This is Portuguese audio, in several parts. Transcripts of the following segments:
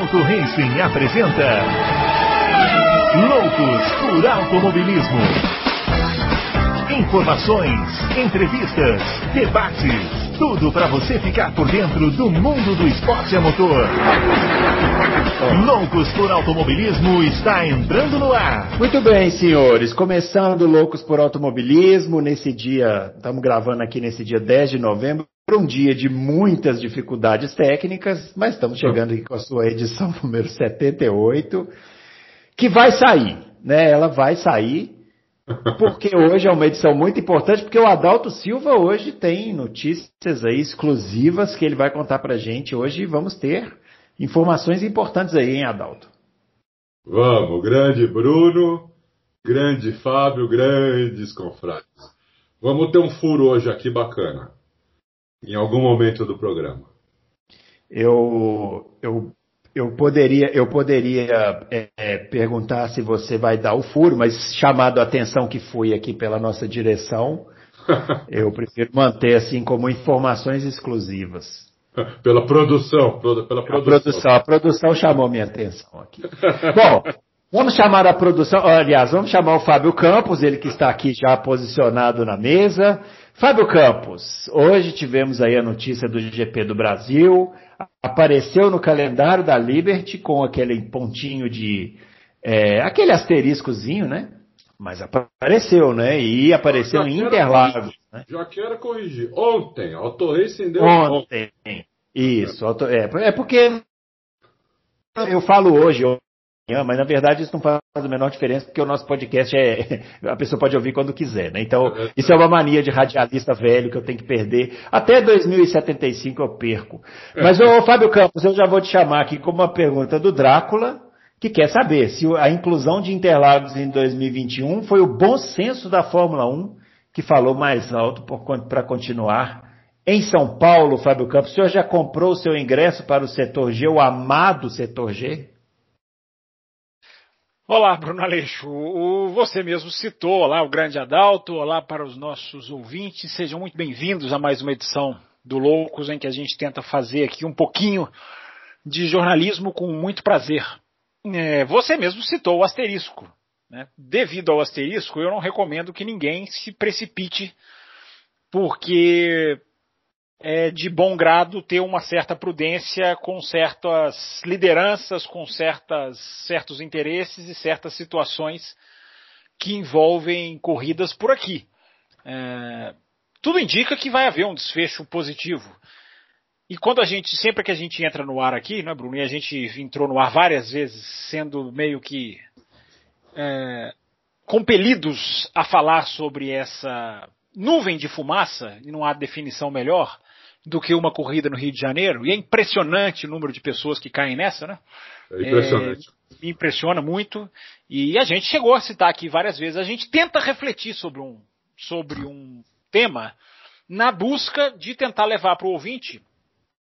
Auto Racing apresenta Loucos por Automobilismo. Informações, entrevistas, debates, tudo para você ficar por dentro do mundo do esporte a motor. Loucos por Automobilismo está entrando no ar. Muito bem, senhores. Começando Loucos por Automobilismo, nesse dia, estamos gravando aqui nesse dia 10 de novembro, um dia de muitas dificuldades técnicas, mas estamos chegando aqui com a sua edição número 78, que vai sair, né? Ela vai sair, porque hoje é uma edição muito importante, porque o Adalto Silva hoje tem notícias aí exclusivas que ele vai contar pra gente hoje e vamos ter informações importantes aí, hein, Adalto? Vamos, grande Bruno, grande Fábio, grandes confrades. Vamos ter um furo hoje aqui bacana em algum momento do programa? Eu, eu, eu poderia, eu poderia é, é, perguntar se você vai dar o furo, mas chamado a atenção que fui aqui pela nossa direção, eu prefiro manter assim como informações exclusivas. Pela produção, pela produção. A produção, a produção chamou minha atenção aqui. Bom, vamos chamar a produção, aliás, vamos chamar o Fábio Campos, ele que está aqui já posicionado na mesa. Fábio Campos, hoje tivemos aí a notícia do GP do Brasil, apareceu no calendário da Liberty com aquele pontinho de. É, aquele asteriscozinho, né? Mas apareceu, né? E apareceu em Interlagos. Né? Já quero corrigir. Ontem, Auto Racing deu ontem. ontem. Isso, é, é porque eu falo hoje, mas na verdade isso não faz a menor diferença, porque o nosso podcast é. A pessoa pode ouvir quando quiser, né? Então, isso é uma mania de radialista velho que eu tenho que perder. Até 2075 eu perco. Mas, ô Fábio Campos, eu já vou te chamar aqui com uma pergunta do Drácula, que quer saber se a inclusão de Interlagos em 2021 foi o bom senso da Fórmula 1 que falou mais alto para continuar. Em São Paulo, Fábio Campos, o senhor já comprou o seu ingresso para o setor G, o amado setor G? Olá, Bruno Aleixo. O, você mesmo citou lá o grande Adalto. Olá para os nossos ouvintes. Sejam muito bem-vindos a mais uma edição do Loucos, em que a gente tenta fazer aqui um pouquinho de jornalismo com muito prazer. É, você mesmo citou o asterisco. Né? Devido ao asterisco, eu não recomendo que ninguém se precipite, porque é de bom grado ter uma certa prudência com certas lideranças, com certas, certos interesses e certas situações que envolvem corridas por aqui. É, tudo indica que vai haver um desfecho positivo. E quando a gente, sempre que a gente entra no ar aqui, né, Bruno, e a gente entrou no ar várias vezes, sendo meio que é, compelidos a falar sobre essa nuvem de fumaça, e não há definição melhor, do que uma corrida no Rio de Janeiro. E é impressionante o número de pessoas que caem nessa, né? É impressionante. É, me impressiona muito. E a gente chegou a citar aqui várias vezes. A gente tenta refletir sobre um, sobre um tema na busca de tentar levar para o ouvinte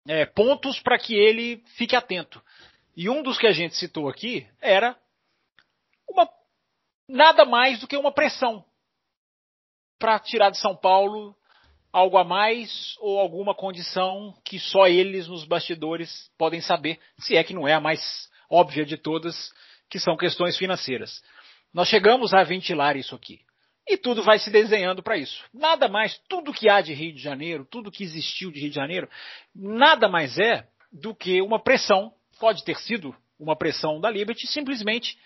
é, pontos para que ele fique atento. E um dos que a gente citou aqui era uma nada mais do que uma pressão para tirar de São Paulo algo a mais ou alguma condição que só eles nos bastidores podem saber, se é que não é a mais óbvia de todas, que são questões financeiras. Nós chegamos a ventilar isso aqui. E tudo vai se desenhando para isso. Nada mais, tudo que há de Rio de Janeiro, tudo que existiu de Rio de Janeiro, nada mais é do que uma pressão, pode ter sido uma pressão da Liberty, simplesmente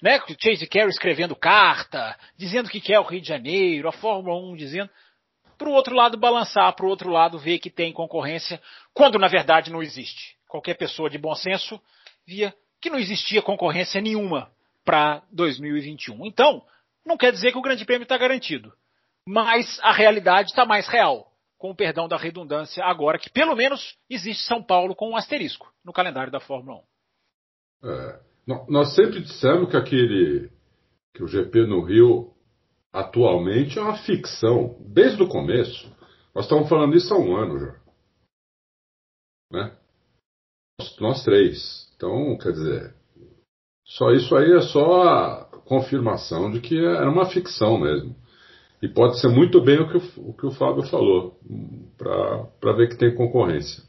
né, Chase Carey escrevendo carta, dizendo que quer o Rio de Janeiro, a Fórmula 1 dizendo para o outro lado balançar, para o outro lado ver que tem concorrência, quando na verdade não existe. Qualquer pessoa de bom senso via que não existia concorrência nenhuma para 2021. Então, não quer dizer que o Grande Prêmio está garantido, mas a realidade está mais real, com o perdão da redundância, agora que pelo menos existe São Paulo com um asterisco no calendário da Fórmula 1. É, nós sempre dissemos que aquele que o GP no Rio atualmente é uma ficção, desde o começo. Nós estamos falando isso há um ano já. Né? Nós, nós três. Então, quer dizer, só isso aí é só a confirmação de que era uma ficção mesmo. E pode ser muito bem o que o, o, que o Fábio falou, para ver que tem concorrência.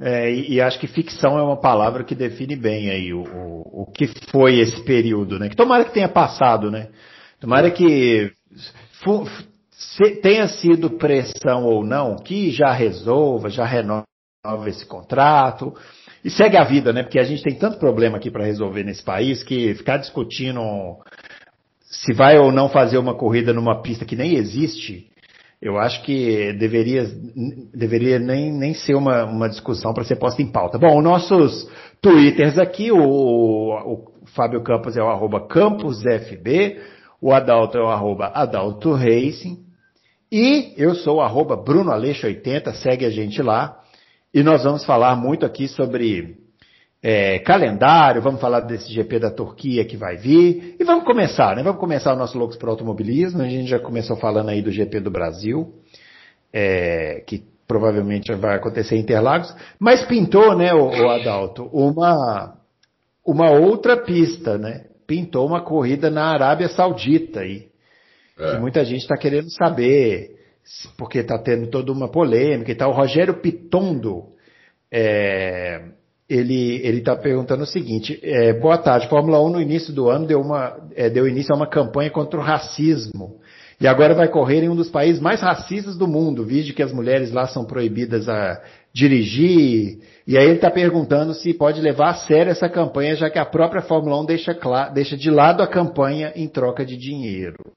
É, e, e, acho que ficção é uma palavra que define bem aí o, o, o, que foi esse período, né? Que tomara que tenha passado, né? Tomara que tenha sido pressão ou não, que já resolva, já renova esse contrato e segue a vida, né? Porque a gente tem tanto problema aqui para resolver nesse país que ficar discutindo se vai ou não fazer uma corrida numa pista que nem existe, eu acho que deveria, deveria nem, nem ser uma, uma discussão para ser posta em pauta. Bom, nossos twitters aqui, o, o Fábio Campos é o arroba CampusFB, o Adalto é o arroba Adalto Racing, e eu sou o arroba Bruno Aleixo 80, segue a gente lá. E nós vamos falar muito aqui sobre é, calendário, vamos falar desse GP da Turquia que vai vir. E vamos começar, né? Vamos começar o nosso Loucos para Automobilismo. A gente já começou falando aí do GP do Brasil, é, que provavelmente vai acontecer em Interlagos. Mas pintou, né, o, o Adalto, uma, uma outra pista, né? Pintou uma corrida na Arábia Saudita aí. É. Que muita gente está querendo saber, porque está tendo toda uma polêmica e tal. O Rogério Pitondo, é, ele está perguntando o seguinte: é, boa tarde, Fórmula 1 no início do ano deu, uma, é, deu início a uma campanha contra o racismo. E agora vai correr em um dos países mais racistas do mundo, visto que as mulheres lá são proibidas a dirigir. E aí ele está perguntando se pode levar a sério essa campanha, já que a própria Fórmula 1 deixa, deixa de lado a campanha em troca de dinheiro.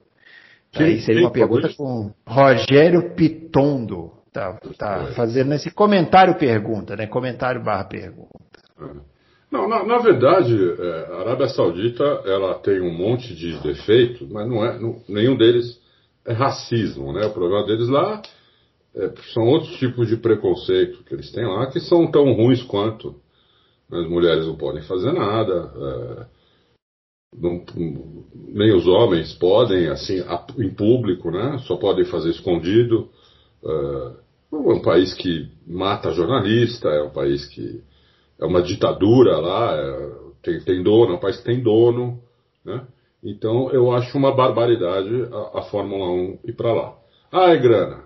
Quem, aí seria uma pergunta com Rogério Pitondo. Tá, tá fazendo esse comentário pergunta, né? Comentário barra pergunta. Não, na, na verdade, é, a Arábia Saudita ela tem um monte de defeitos, mas não é, não, nenhum deles é racismo, né? O problema deles lá é, são outros tipos de preconceito que eles têm lá que são tão ruins quanto. As mulheres não podem fazer nada, é, não, nem os homens podem, assim, em público, né? Só podem fazer escondido. É, é um país que mata jornalista, é um país que é uma ditadura lá, é, tem, tem, dono, é um país que tem dono, né? Então eu acho uma barbaridade a, a Fórmula 1 ir para lá. Ah, é grana.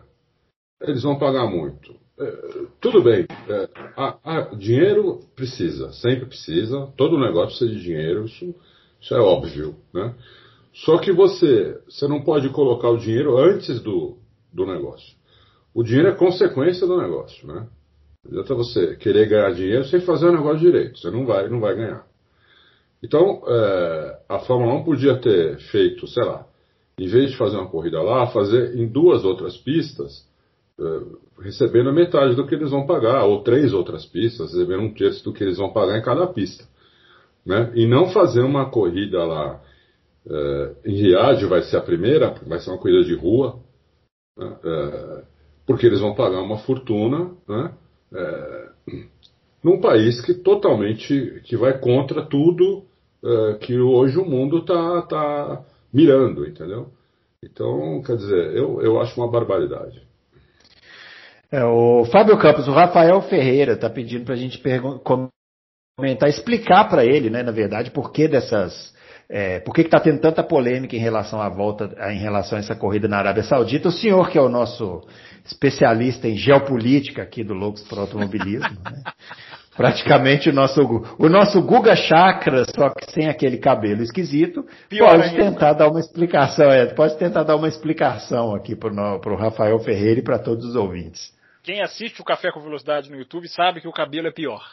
Eles vão pagar muito. É, tudo bem. É, a, a, dinheiro precisa, sempre precisa. Todo negócio precisa de dinheiro, isso, isso é óbvio, né? Só que você, você não pode colocar o dinheiro antes do, do negócio. O dinheiro é consequência do negócio, né? Adianta você querer ganhar dinheiro sem fazer o negócio direito. Você não vai, não vai ganhar. Então, é, a Fórmula 1 podia ter feito, sei lá, em vez de fazer uma corrida lá, fazer em duas outras pistas, é, recebendo metade do que eles vão pagar, ou três outras pistas, recebendo um terço do que eles vão pagar em cada pista. Né? E não fazer uma corrida lá é, em Riad, vai ser a primeira, vai ser uma corrida de rua, né? É, porque eles vão pagar uma fortuna, né? Num país que totalmente que vai contra tudo que hoje o mundo está tá mirando, entendeu? Então, quer dizer, eu, eu acho uma barbaridade. É, o Fábio Campos, o Rafael Ferreira está pedindo para a gente comentar, explicar para ele, né, na verdade, por que dessas é, por que está tendo tanta polêmica em relação à volta, em relação a essa corrida na Arábia Saudita? O senhor, que é o nosso especialista em geopolítica aqui do Loucos para o Automobilismo, né? praticamente o nosso, o nosso Guga Chakra, só que sem aquele cabelo esquisito, Pior pode ainda. tentar dar uma explicação, é, pode tentar dar uma explicação aqui para o Rafael Ferreira e para todos os ouvintes. Quem assiste o Café com Velocidade no YouTube sabe que o cabelo é pior.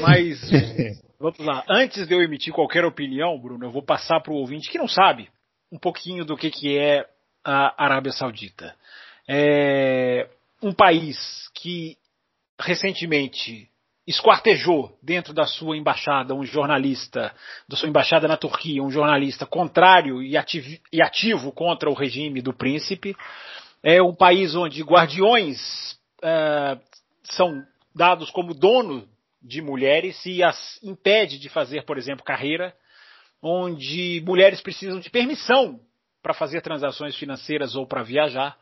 Mas Vamos lá. Antes de eu emitir qualquer opinião, Bruno, eu vou passar para o ouvinte que não sabe um pouquinho do que, que é a Arábia Saudita. É um país que recentemente esquartejou dentro da sua embaixada um jornalista, da sua embaixada na Turquia, um jornalista contrário e ativo, e ativo contra o regime do príncipe. É um país onde guardiões uh, são dados como dono de mulheres e as impede de fazer, por exemplo, carreira, onde mulheres precisam de permissão para fazer transações financeiras ou para viajar.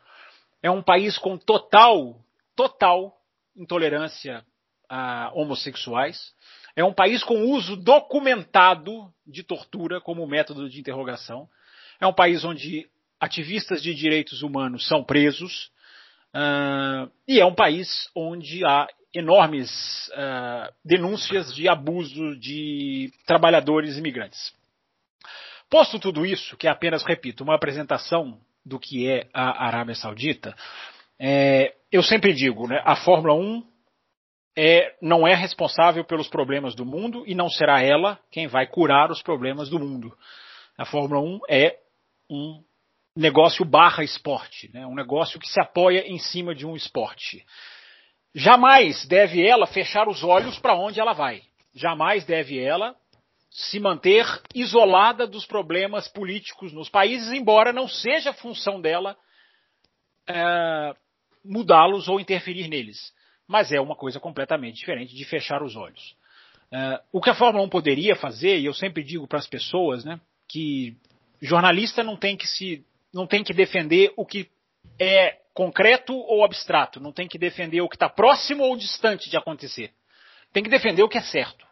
É um país com total, total intolerância a homossexuais. É um país com uso documentado de tortura como método de interrogação. É um país onde ativistas de direitos humanos são presos. Uh, e é um país onde há enormes uh, denúncias de abuso de trabalhadores imigrantes. Posto tudo isso, que é apenas, repito, uma apresentação do que é a Arábia Saudita, é, eu sempre digo, né, a Fórmula 1 é, não é responsável pelos problemas do mundo e não será ela quem vai curar os problemas do mundo. A Fórmula 1 é um negócio barra esporte, né, um negócio que se apoia em cima de um esporte. Jamais deve ela fechar os olhos para onde ela vai. Jamais deve ela se manter isolada dos problemas políticos nos países, embora não seja função dela é, mudá-los ou interferir neles. Mas é uma coisa completamente diferente de fechar os olhos. É, o que a Fórmula 1 poderia fazer, e eu sempre digo para as pessoas, né, que jornalista não tem que se não tem que defender o que é concreto ou abstrato, não tem que defender o que está próximo ou distante de acontecer. Tem que defender o que é certo.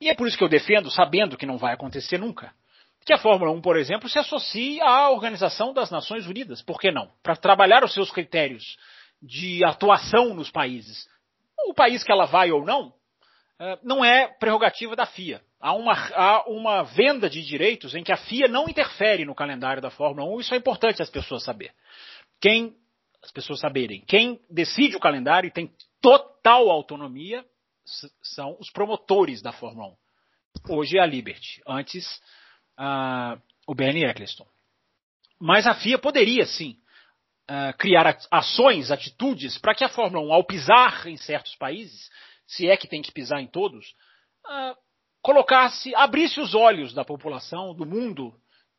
E é por isso que eu defendo, sabendo que não vai acontecer nunca, que a Fórmula 1, por exemplo, se associe à Organização das Nações Unidas. Por que não? Para trabalhar os seus critérios de atuação nos países. O país que ela vai ou não, é, não é prerrogativa da FIA. Há uma, há uma venda de direitos em que a FIA não interfere no calendário da Fórmula 1, isso é importante as pessoas saberem. Quem, as pessoas saberem, quem decide o calendário e tem total autonomia são os promotores da Fórmula 1. Hoje é a Liberty, antes o Bernie Eccleston. Mas a FIA poderia sim criar ações, atitudes, para que a Fórmula 1, ao pisar em certos países, se é que tem que pisar em todos, colocasse, abrisse os olhos da população, do mundo,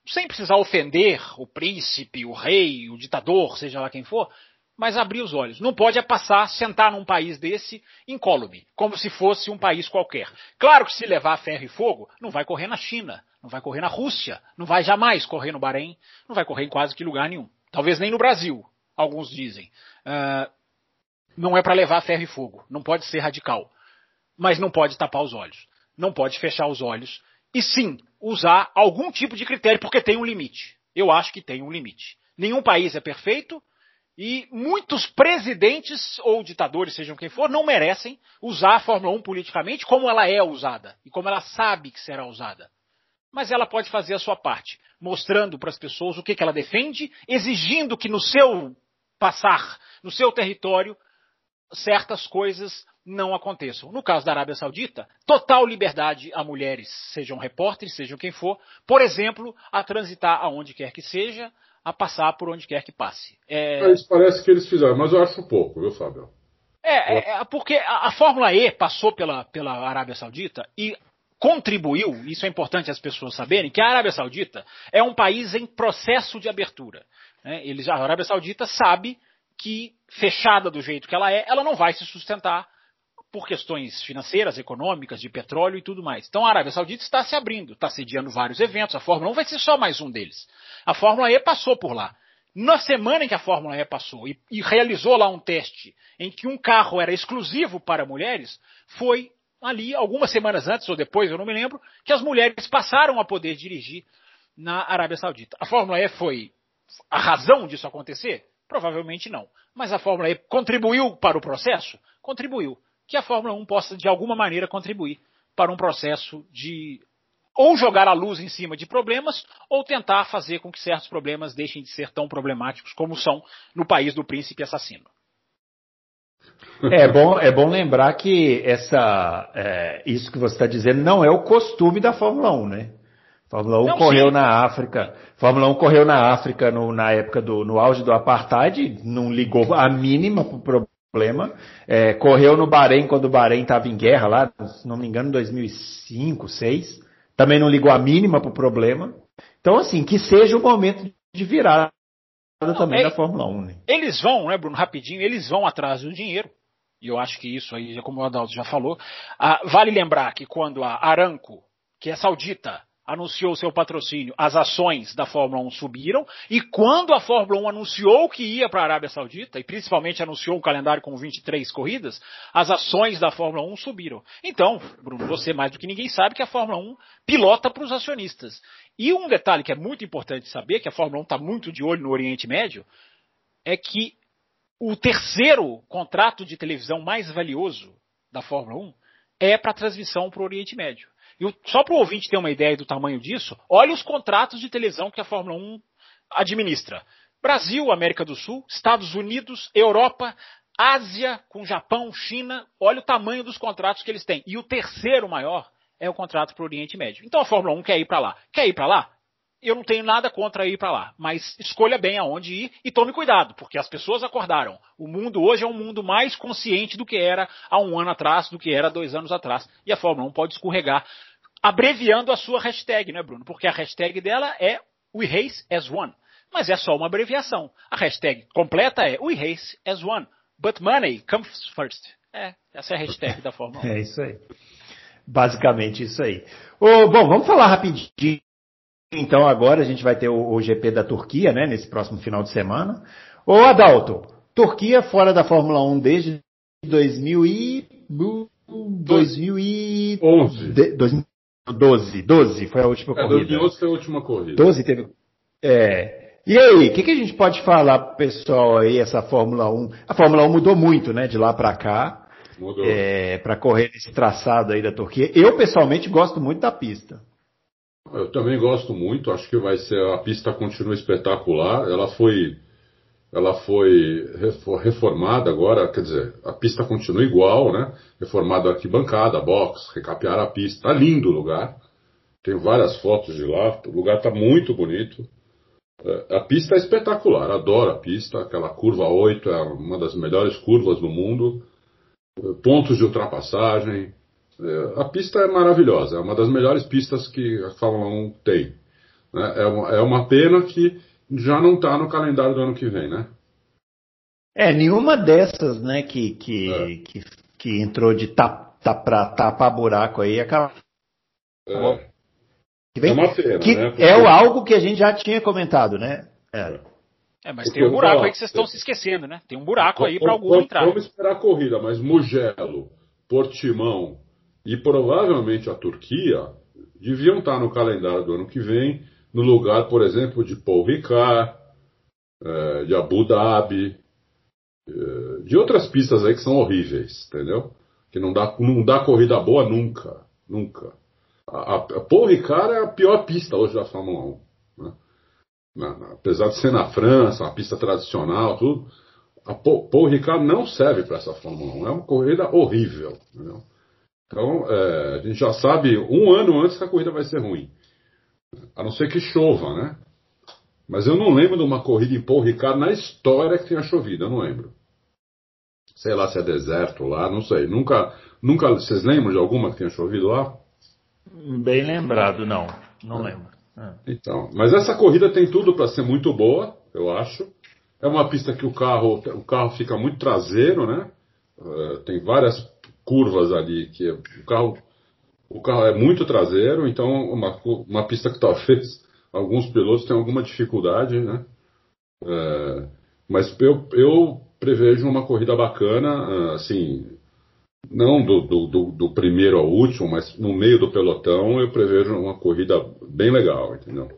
sem precisar ofender o príncipe, o rei, o ditador, seja lá quem for, mas abrir os olhos. Não pode é passar, sentar num país desse incólume, como se fosse um país qualquer. Claro que se levar ferro e fogo, não vai correr na China, não vai correr na Rússia, não vai jamais correr no Bahrein, não vai correr em quase que lugar nenhum. Talvez nem no Brasil, alguns dizem. Uh, não é para levar ferro e fogo, não pode ser radical. Mas não pode tapar os olhos, não pode fechar os olhos. E sim, usar algum tipo de critério, porque tem um limite. Eu acho que tem um limite. Nenhum país é perfeito, e muitos presidentes ou ditadores, sejam quem for, não merecem usar a Fórmula 1 politicamente como ela é usada e como ela sabe que será usada. Mas ela pode fazer a sua parte, mostrando para as pessoas o que, que ela defende, exigindo que no seu passar, no seu território, certas coisas não aconteçam. No caso da Arábia Saudita, total liberdade a mulheres, sejam repórteres, sejam quem for, por exemplo, a transitar aonde quer que seja, a passar por onde quer que passe. É... Isso parece que eles fizeram, mas eu acho pouco, viu, Fábio? É, é, é porque a, a, Fórmula E passou pela, pela Arábia Saudita e contribuiu, isso é importante as pessoas saberem, que a Arábia Saudita é um país em processo de abertura. Né? Eles, a Arábia Saudita sabe que, fechada do jeito que ela é, ela não vai se sustentar por questões financeiras, econômicas, de petróleo e tudo mais. Então a Arábia Saudita está se abrindo, está sediando vários eventos. A Fórmula 1 vai ser só mais um deles. A Fórmula E passou por lá. Na semana em que a Fórmula E passou e, e realizou lá um teste em que um carro era exclusivo para mulheres, foi ali, algumas semanas antes ou depois, eu não me lembro, que as mulheres passaram a poder dirigir na Arábia Saudita. A Fórmula E foi a razão disso acontecer? Provavelmente não. Mas a Fórmula E contribuiu para o processo? Contribuiu que a Fórmula 1 possa, de alguma maneira, contribuir para um processo de ou jogar a luz em cima de problemas, ou tentar fazer com que certos problemas deixem de ser tão problemáticos como são no país do príncipe assassino. É bom, é bom lembrar que essa, é, isso que você está dizendo não é o costume da Fórmula 1, né? Fórmula 1 não, correu sim. na África. Fórmula 1 correu na África no, na época do no auge do apartheid, não ligou a mínima para problema. É, correu no Bahrein quando o Bahrein estava em guerra lá, se não me engano, em 2005, 2006. Também não ligou a mínima para o problema. Então, assim, que seja o momento de virada não, também é, da Fórmula 1. Né? Eles vão, né, Bruno, rapidinho, eles vão atrás do dinheiro. E eu acho que isso aí, como o Adalto já falou, ah, vale lembrar que quando a Aramco, que é saudita, anunciou seu patrocínio, as ações da Fórmula 1 subiram, e quando a Fórmula 1 anunciou que ia para a Arábia Saudita, e principalmente anunciou um calendário com 23 corridas, as ações da Fórmula 1 subiram. Então, Bruno, você mais do que ninguém sabe que a Fórmula 1 pilota para os acionistas. E um detalhe que é muito importante saber, que a Fórmula 1 está muito de olho no Oriente Médio, é que o terceiro contrato de televisão mais valioso da Fórmula 1 é para transmissão para o Oriente Médio. E só para o ouvinte ter uma ideia do tamanho disso, olhe os contratos de televisão que a Fórmula 1 administra. Brasil, América do Sul, Estados Unidos, Europa, Ásia, com Japão, China, olha o tamanho dos contratos que eles têm. E o terceiro maior é o contrato para o Oriente Médio. Então a Fórmula 1 quer ir para lá. Quer ir para lá? Eu não tenho nada contra ir para lá, mas escolha bem aonde ir e tome cuidado, porque as pessoas acordaram. O mundo hoje é um mundo mais consciente do que era há um ano atrás, do que era dois anos atrás. E a Fórmula 1 pode escorregar, abreviando a sua hashtag, né, Bruno? Porque a hashtag dela é We Race as One. Mas é só uma abreviação. A hashtag completa é We Race as One. But money comes first. É, essa é a hashtag da Fórmula 1. É isso aí. Basicamente isso aí. Oh, bom, vamos falar rapidinho. Então agora a gente vai ter o, o, GP da Turquia, né, nesse próximo final de semana. Ô Adalto, Turquia fora da Fórmula 1 desde 2000 e... 2011. 2012, 12 foi a última é, corrida. 2011 foi a última corrida. 12 teve... É, e aí, o que, que, a gente pode falar pro pessoal aí, essa Fórmula 1? A Fórmula 1 mudou muito, né, de lá para cá. Mudou. É, para correr nesse traçado aí da Turquia. Eu, pessoalmente, gosto muito da pista. Eu também gosto muito, acho que vai ser, a pista continua espetacular. Ela foi, ela foi reformada agora, quer dizer, a pista continua igual, né? Reformada a arquibancada, box, recapear a pista. Tá lindo o lugar. Tem várias fotos de lá, o lugar tá muito bonito. É, a pista é espetacular, adoro a pista. Aquela curva 8 é uma das melhores curvas do mundo. Pontos de ultrapassagem. É, a pista é maravilhosa, é uma das melhores pistas que a Fórmula 1 tem. Né? É é uma pena que já não está no calendário do ano que vem, né? É, nenhuma dessas, né, que, que, é. que, que, entrou de tap, tap, pra tapar buraco aí acabou. É. Que vem, é uma pena, que né? Porque... É algo que a gente já tinha comentado, né? É. É, mas Porque tem um buraco falar, aí que vocês estão se esquecendo, né? Tem um buraco aí para algum entrar. Vamos esperar a corrida, mas Mugello, Portimão e provavelmente a Turquia deviam estar no calendário do ano que vem, no lugar, por exemplo, de Paul Ricard, é, de Abu Dhabi, é, de outras pistas aí que são horríveis, entendeu? Que não dá, não dá corrida boa nunca, nunca. A, a Paul Ricard é a pior pista hoje da Fórmula 1. Né? Na, na, apesar de ser na França, uma pista tradicional, tudo, a Paul, Paul Ricard não serve para essa Fórmula 1. É uma corrida horrível. Entendeu? Então, é, a gente já sabe um ano antes que a corrida vai ser ruim. A não ser que chova, né? Mas eu não lembro de uma corrida em Paul Ricard na história que tenha chovido, eu não lembro. Sei lá se é deserto lá, não sei. Nunca, nunca. Vocês lembram de alguma que tenha chovido lá? Bem lembrado, não. Não é. lembro. É. Então, mas essa corrida tem tudo para ser muito boa, eu acho. É uma pista que o carro, o carro fica muito traseiro, né? Uh, tem várias curvas ali que o carro, o carro é muito traseiro, então uma, uma pista que talvez alguns pilotos tenham alguma dificuldade, né? Uh, mas eu, eu prevejo uma corrida bacana, uh, assim, não do, do, do, primeiro ao último, mas no meio do pelotão, eu prevejo uma corrida bem legal, entendeu?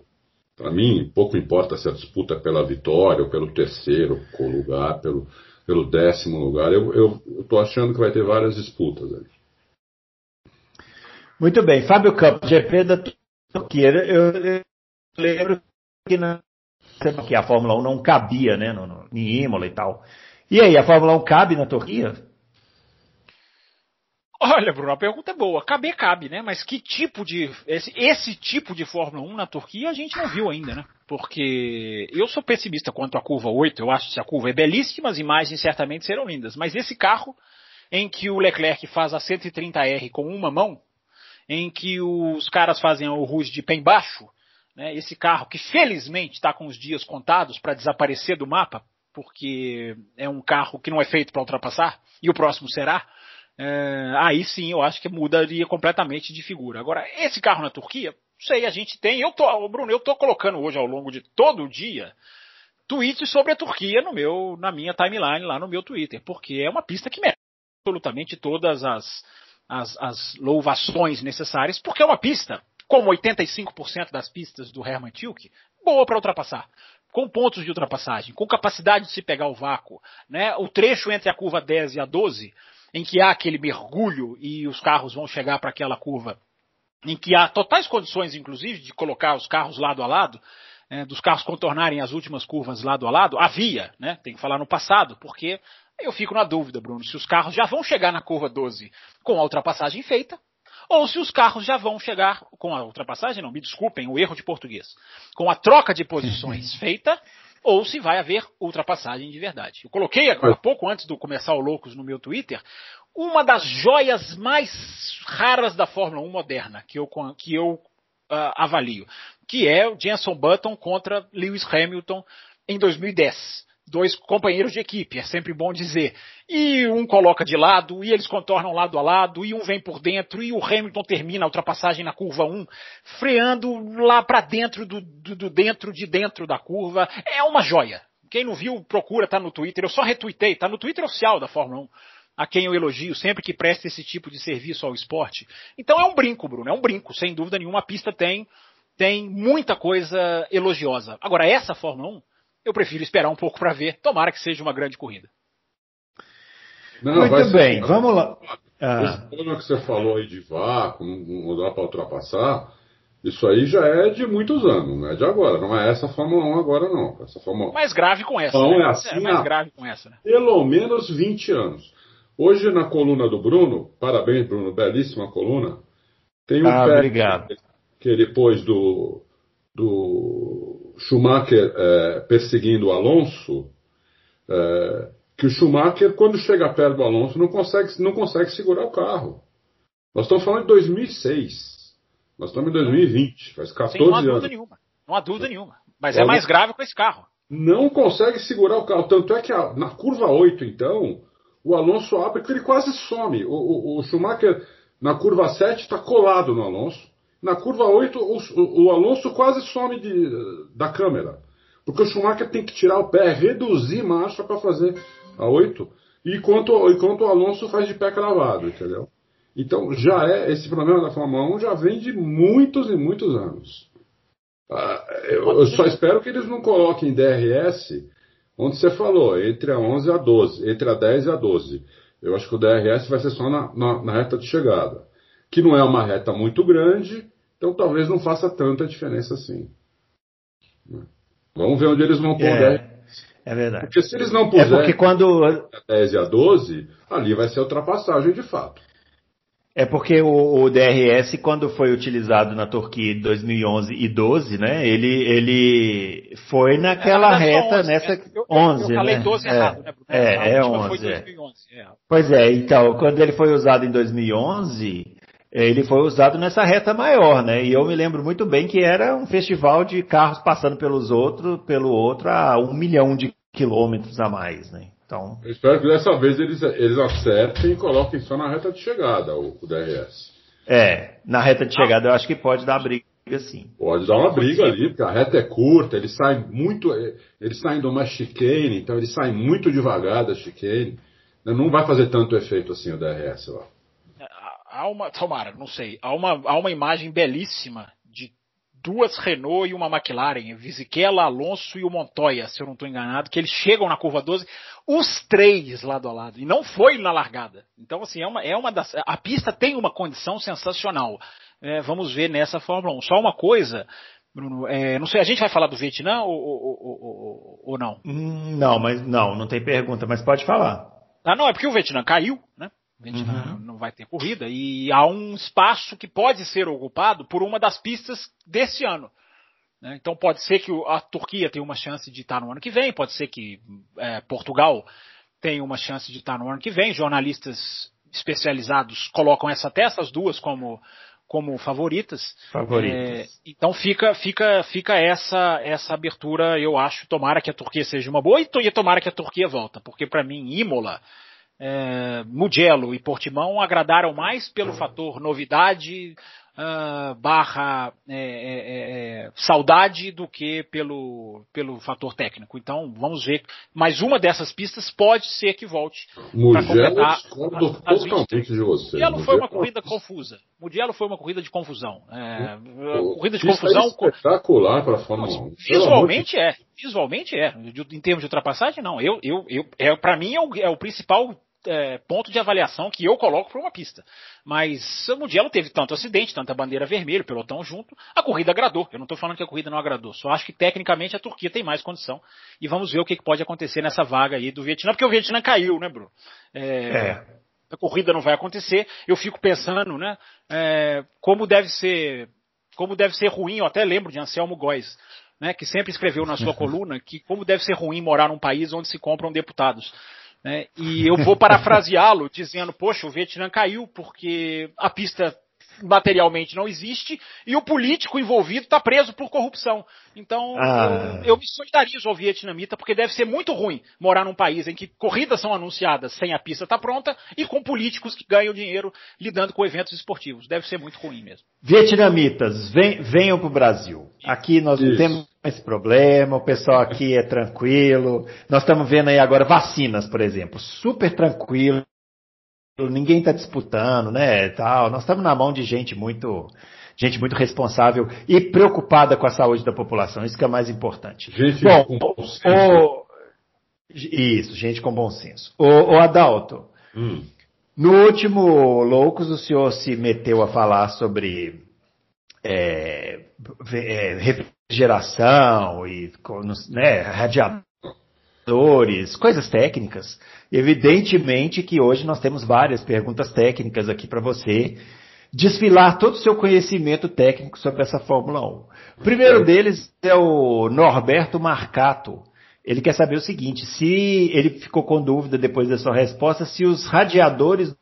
Para mim, pouco importa se a disputa é pela vitória, ou pelo terceiro lugar, pelo, pelo décimo lugar. Eu estou achando que vai ter várias disputas aí. Muito bem. Fábio Campos, GP da Turquia. Eu, eu lembro que, na, que a Fórmula 1 não cabia né, no, no, em Imola e tal. E aí, a Fórmula 1 cabe na Turquia? Olha, Bruno, a pergunta é boa. Caber cabe, né? Mas que tipo de. Esse, esse, tipo de Fórmula 1 na Turquia a gente não viu ainda, né? Porque eu sou pessimista quanto à curva 8. Eu acho que a curva é belíssima, as imagens certamente serão lindas. Mas esse carro, em que o Leclerc faz a 130R com uma mão, em que os caras fazem o Rouge de pé embaixo, né? esse carro que felizmente está com os dias contados para desaparecer do mapa, porque é um carro que não é feito para ultrapassar, e o próximo será é, aí sim eu acho que mudaria completamente de figura. Agora, esse carro na Turquia, sei, a gente tem. Eu tô, Bruno, eu tô colocando hoje ao longo de todo o dia tweets sobre a Turquia no meu, na minha timeline lá no meu Twitter, porque é uma pista que merece absolutamente todas as, as, as louvações necessárias, porque é uma pista, como 85% das pistas do Hermann Tilke, boa para ultrapassar. com pontos de ultrapassagem, com capacidade de se pegar o vácuo, né? O trecho entre a curva 10 e a 12, em que há aquele mergulho e os carros vão chegar para aquela curva, em que há totais condições, inclusive, de colocar os carros lado a lado, é, dos carros contornarem as últimas curvas lado a lado, havia, né? Tem que falar no passado, porque eu fico na dúvida, Bruno, se os carros já vão chegar na curva 12 com a ultrapassagem feita, ou se os carros já vão chegar com a ultrapassagem, não, me desculpem, o erro de português, com a troca de posições feita, ou se vai haver ultrapassagem de verdade. Eu coloquei há pouco antes do começar o Loucos no meu Twitter uma das joias mais raras da Fórmula 1 moderna que eu, que eu uh, avalio, que é o Jenson Button contra Lewis Hamilton em 2010 dois companheiros de equipe, é sempre bom dizer. E um coloca de lado, e eles contornam lado a lado, e um vem por dentro, e o Hamilton termina a ultrapassagem na curva 1, freando lá para dentro do, do, do, dentro de dentro da curva. É uma joia. Quem não viu, procura, tá no Twitter. Eu só retuitei, tá no Twitter oficial da Fórmula 1. A quem eu elogio sempre que presta esse tipo de serviço ao esporte. Então é um brinco, Bruno, é um brinco, sem dúvida nenhuma. A pista tem, tem muita coisa elogiosa. Agora, essa Fórmula 1, eu prefiro esperar um pouco para ver. Tomara que seja uma grande corrida. Não, Muito bem, ser... vamos lá. Ah. Esse que você falou aí de vácuo, não dá para ultrapassar, isso aí já é de muitos anos, não é de agora. Não é essa Fórmula 1 agora, não. Essa Fórmula... Mais grave com essa. Não, né? é assim é mais grave com essa. Né? Pelo menos 20 anos. Hoje, na coluna do Bruno, parabéns, Bruno, belíssima coluna. Tem um ah, obrigado. que ele pôs do, do Schumacher é, perseguindo o Alonso, é, que o Schumacher, quando chega perto do Alonso, não consegue, não consegue segurar o carro. Nós estamos falando de 2006. Nós estamos em 2020, faz 14 Sim, não há dúvida anos. Nenhuma. Não há dúvida nenhuma. Mas é mais grave com esse carro. Não consegue segurar o carro. Tanto é que a, na curva 8, então, o Alonso abre porque ele quase some. O, o, o Schumacher, na curva 7, está colado no Alonso. Na curva 8, o, o Alonso quase some de, da câmera. Porque o Schumacher tem que tirar o pé, reduzir marcha para fazer a 8. Enquanto, enquanto o Alonso faz de pé cravado, entendeu? Então já é, esse problema da Fórmula 1 já vem de muitos e muitos anos. Ah, eu, eu, só espero que eles não coloquem DRS, onde você falou, entre a 11 e a 12, entre a 10 e a 12. Eu acho que o DRS vai ser só na, na, na reta de chegada. Que não é uma reta muito grande, então talvez não faça tanta diferença assim. Vamos ver onde eles vão pôr é, é verdade. Porque se eles não puserem é porque quando... a 10 e a 12, ali vai ser ultrapassagem de fato. É porque o, o, DRS, quando foi utilizado na Turquia em 2011 e 12, né, ele, ele foi naquela reta, 11, nessa... É. Eu, 11, eu falei né? 12 é, errado, né? É, é 11. É. 2011, é. Pois é, então, quando ele foi usado em 2011, ele foi usado nessa reta maior, né? E eu me lembro muito bem que era um festival de carros passando pelos outros, pelo outro a um milhão de quilômetros a mais, né? Então. Eu espero que dessa vez eles, eles acertem e coloquem só na reta de chegada o, o DRS. É, na reta de chegada eu acho que pode dar briga sim. Pode dar uma briga ali, porque a reta é curta, ele sai muito. Eles saem de uma chicane, então eles saem muito devagar da chicane. Não vai fazer tanto efeito assim o DRS lá há uma, tomara, não sei, há uma, há uma imagem belíssima de duas Renault e uma McLaren, Vizquela, Alonso e o Montoya, se eu não estou enganado, que eles chegam na curva 12, os três lado a lado, e não foi na largada. Então, assim, é uma, é uma das. A pista tem uma condição sensacional. É, vamos ver nessa Fórmula 1. Só uma coisa, Bruno, é, não sei, a gente vai falar do Vietnã ou, ou, ou, ou não? Hum, não, mas não, não tem pergunta, mas pode falar. Ah, não, é porque o Vietnã caiu, né? Uhum. Não vai ter corrida e há um espaço que pode ser ocupado por uma das pistas desse ano. Né? Então pode ser que a Turquia tenha uma chance de estar no ano que vem, pode ser que é, Portugal tenha uma chance de estar no ano que vem. Jornalistas especializados colocam essa até essas duas como como favoritas. Favoritas. É, então fica fica fica essa essa abertura, eu acho. Tomara que a Turquia seja uma boa e tomara que a Turquia volta, porque para mim Imola é, Mugello e Portimão agradaram mais pelo fator novidade uh, barra é, é, é, saudade do que pelo, pelo fator técnico. Então vamos ver. Mas uma dessas pistas pode ser que volte para completar as, as 23. de você. Mugello foi uma corrida confusa. Mugello foi uma corrida de confusão. É, corrida de confusão. espetacular para a Fórmula 1. Visualmente é. Visualmente é. Em termos de ultrapassagem, não. Eu, eu, eu, é, para mim é o, é o principal é, ponto de avaliação que eu coloco para uma pista. Mas o Mugello teve tanto acidente, tanta bandeira vermelha, pelotão junto, a corrida agradou. Eu não estou falando que a corrida não agradou, só acho que tecnicamente a Turquia tem mais condição. E vamos ver o que, que pode acontecer nessa vaga aí do Vietnã, porque o Vietnã caiu, né, Bruno? É, é. A corrida não vai acontecer. Eu fico pensando, né, é, como deve ser, como deve ser ruim. Eu até lembro de Anselmo Góes, né, que sempre escreveu na sua coluna que como deve ser ruim morar num país onde se compram deputados. Né? E eu vou parafraseá-lo dizendo, poxa, o Vietnã caiu porque a pista materialmente não existe e o político envolvido está preso por corrupção. Então ah. eu, eu, me solidarizo ao vietnamita porque deve ser muito ruim morar num país em que corridas são anunciadas sem a pista estar tá pronta e com políticos que ganham dinheiro lidando com eventos esportivos. Deve ser muito ruim mesmo. Vietnamitas, vem, venham para o Brasil. Aqui nós Isso. não temos esse problema, o pessoal aqui é tranquilo. Nós estamos vendo aí agora vacinas, por exemplo, super tranquilo ninguém está disputando, né, tal. Nós estamos na mão de gente muito, gente muito responsável e preocupada com a saúde da população. Isso que é mais importante. Gente Bom, com bom senso. Isso, gente com bom senso. O, o Adalto, hum. no último Loucos, o senhor se meteu a falar sobre é, é, refrigeração e né, radiadores, coisas técnicas. Evidentemente que hoje nós temos várias perguntas técnicas aqui para você desfilar todo o seu conhecimento técnico sobre essa Fórmula 1. O primeiro deles é o Norberto Marcato. Ele quer saber o seguinte, se ele ficou com dúvida depois da sua resposta, se os radiadores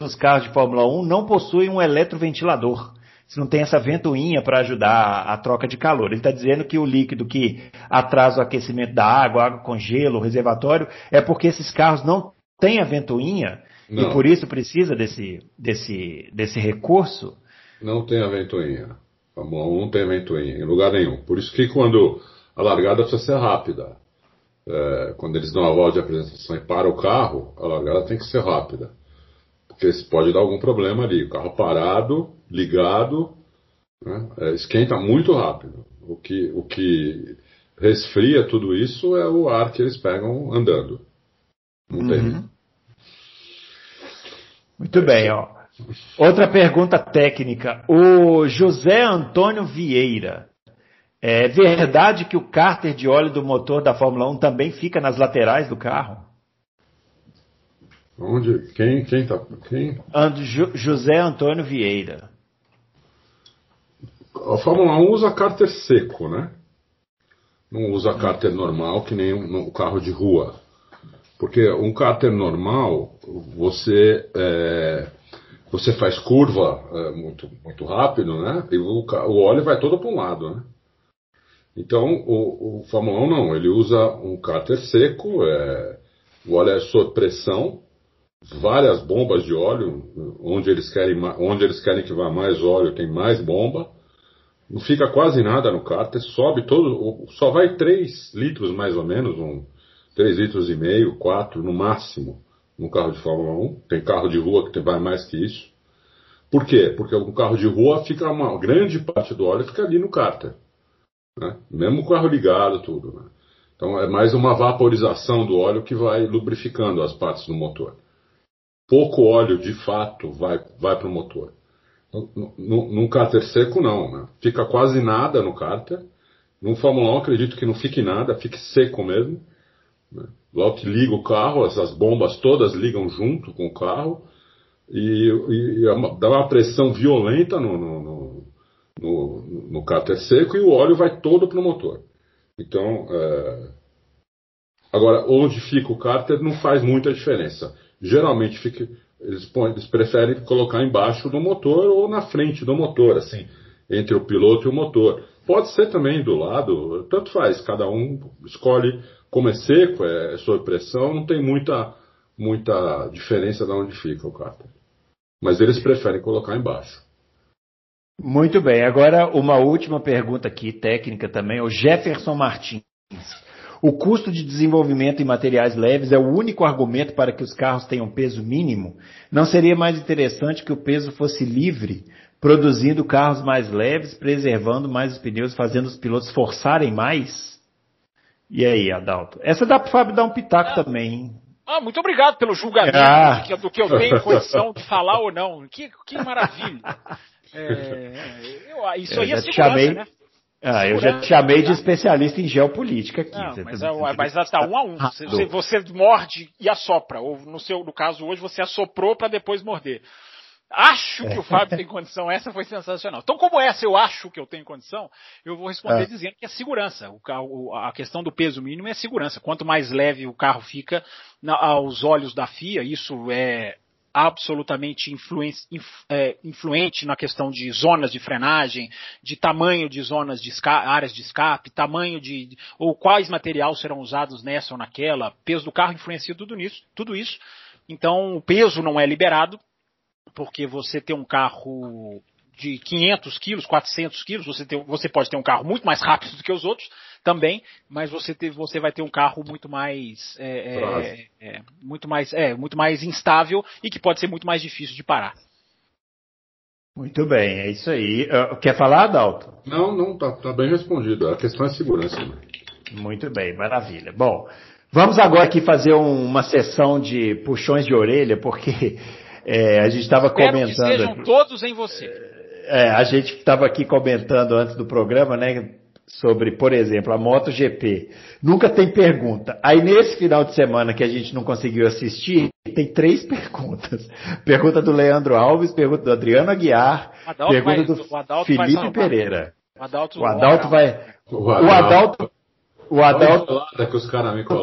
dos carros de Fórmula 1 não possuem um eletroventilador se não tem essa ventoinha para ajudar a troca de calor. Ele está dizendo que o líquido que atrasa o aquecimento da água, água com gelo, o reservatório, é porque esses carros não têm a ventoinha não. e por isso precisa desse, desse, desse recurso? Não tem a ventoinha. A Fórmula não tem ventoinha em lugar nenhum. Por isso que quando a largada precisa ser rápida. É, quando eles dão a volta de apresentação e para o carro, a largada tem que ser rápida. Porque pode dar algum problema ali. O carro parado, ligado, né? é, esquenta muito rápido. O que, o que resfria tudo isso é o ar que eles pegam andando. Não uhum. tem. Muito bem, ó. Outra pergunta técnica. O José Antônio Vieira. É verdade que o cárter de óleo do motor da Fórmula 1 também fica nas laterais do carro? Onde? Quem? Quem tá? Quem? José Antônio Vieira. A Fórmula 1 usa cárter seco, né? Não usa cárter normal, que nem um, um carro de rua. Porque um cárter normal, você, é, você faz curva é, muito, muito rápido, né? E o, o óleo vai todo para um lado, né? Então, o, o Fórmula 1 não, ele usa um cárter seco, é, o óleo é sob pressão, várias bombas de óleo, onde eles querem, onde eles querem que vá mais óleo, tem mais bomba. Não fica quase nada no cárter, sobe todo, só vai 3 litros mais ou menos, um, 3 litros e meio, 4 no máximo, no carro de Fórmula 1. Tem carro de rua que vai mais que isso. Por quê? Porque um carro de rua fica uma grande parte do óleo fica ali no cárter. Né? Mesmo o carro ligado, tudo. Né? Então é mais uma vaporização do óleo que vai lubrificando as partes do motor pouco óleo de fato vai, vai para o motor. Num cárter seco, não. Né? Fica quase nada no cárter. No Fórmula 1, acredito que não fique nada, fique seco mesmo. Né? Logo que liga o carro, essas bombas todas ligam junto com o carro e, e é dá uma pressão violenta no, no, no, no, no cárter seco e o óleo vai todo para o motor. Então, é... agora, onde fica o cárter não faz muita diferença geralmente fica, eles, eles preferem colocar embaixo do motor ou na frente do motor, assim, entre o piloto e o motor. Pode ser também do lado, tanto faz, cada um escolhe como é seco, é, é sob pressão, não tem muita, muita diferença de onde fica o cárter. Mas eles preferem colocar embaixo. Muito bem, agora uma última pergunta aqui, técnica também, o Jefferson Martins. O custo de desenvolvimento em materiais leves é o único argumento para que os carros tenham peso mínimo? Não seria mais interessante que o peso fosse livre, produzindo carros mais leves, preservando mais os pneus, fazendo os pilotos forçarem mais? E aí, Adalto? Essa dá para o Fábio dar um pitaco ah, também, hein? Ah, muito obrigado pelo julgamento ah. do que eu tenho condição de falar ou não. Que, que maravilha. É, eu, isso eu aí é segurança, chamei, né? Ah, eu já te chamei de especialista em geopolítica aqui. Não, mas, tá, mas tá um a um. Você, você, morde e assopra. Ou no seu no caso hoje, você assoprou para depois morder. Acho que o Fábio tem condição. Essa foi sensacional. Então, como essa eu acho que eu tenho condição, eu vou responder é. dizendo que é segurança. O carro, a questão do peso mínimo é segurança. Quanto mais leve o carro fica na, aos olhos da FIA, isso é absolutamente é, influente na questão de zonas de frenagem, de tamanho de zonas de áreas de escape, tamanho de ou quais materiais serão usados nessa ou naquela, peso do carro influencia tudo nisso, tudo isso. Então o peso não é liberado porque você tem um carro de 500 quilos, 400 quilos, você, tem, você pode ter um carro muito mais rápido do que os outros também, mas você, ter, você vai ter um carro muito mais, é, é, é, muito mais, é, muito mais instável e que pode ser muito mais difícil de parar. Muito bem, é isso aí. Uh, quer falar, Adalto? Não, não, tá, tá bem respondido. A questão é segurança. Né? Muito bem, maravilha. Bom, vamos agora aqui fazer um, uma sessão de puxões de orelha, porque é, a gente estava comentando. Que sejam todos em você. É, a gente estava aqui comentando antes do programa, né? Sobre, por exemplo, a MotoGP. Nunca tem pergunta. Aí nesse final de semana que a gente não conseguiu assistir, tem três perguntas. Pergunta do Leandro Alves, pergunta do Adriano Aguiar, pergunta do Felipe Pereira. O Adalto, o Adalto vai. O Adalto. O Adalto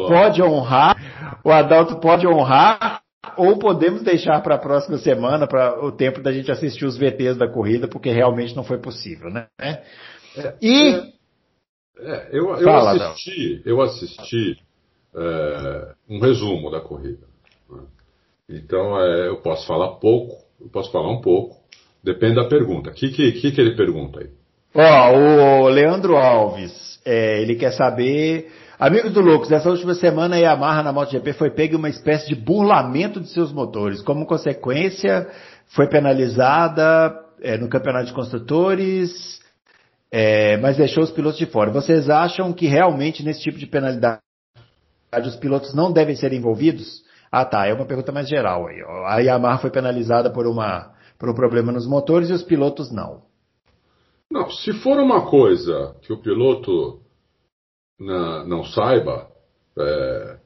pode honrar. O Adalto pode honrar ou podemos deixar para a próxima semana, para o tempo da gente assistir os VTs da corrida, porque realmente não foi possível, né? É, e é, eu, eu Fala, assisti, eu assisti é, um resumo da corrida. Né? Então é, eu posso falar pouco, eu posso falar um pouco, depende da pergunta. O que, que, que, ele pergunta aí? Ó, o Leandro Alves, é, ele quer saber Amigos do Loucos, essa última semana a Yamaha na MotoGP foi pega uma espécie de burlamento de seus motores. Como consequência, foi penalizada é, no campeonato de construtores, é, mas deixou os pilotos de fora. Vocês acham que realmente nesse tipo de penalidade os pilotos não devem ser envolvidos? Ah tá, é uma pergunta mais geral aí. A Yamaha foi penalizada por, uma, por um problema nos motores e os pilotos não. Não, se for uma coisa que o piloto na, não saiba, é,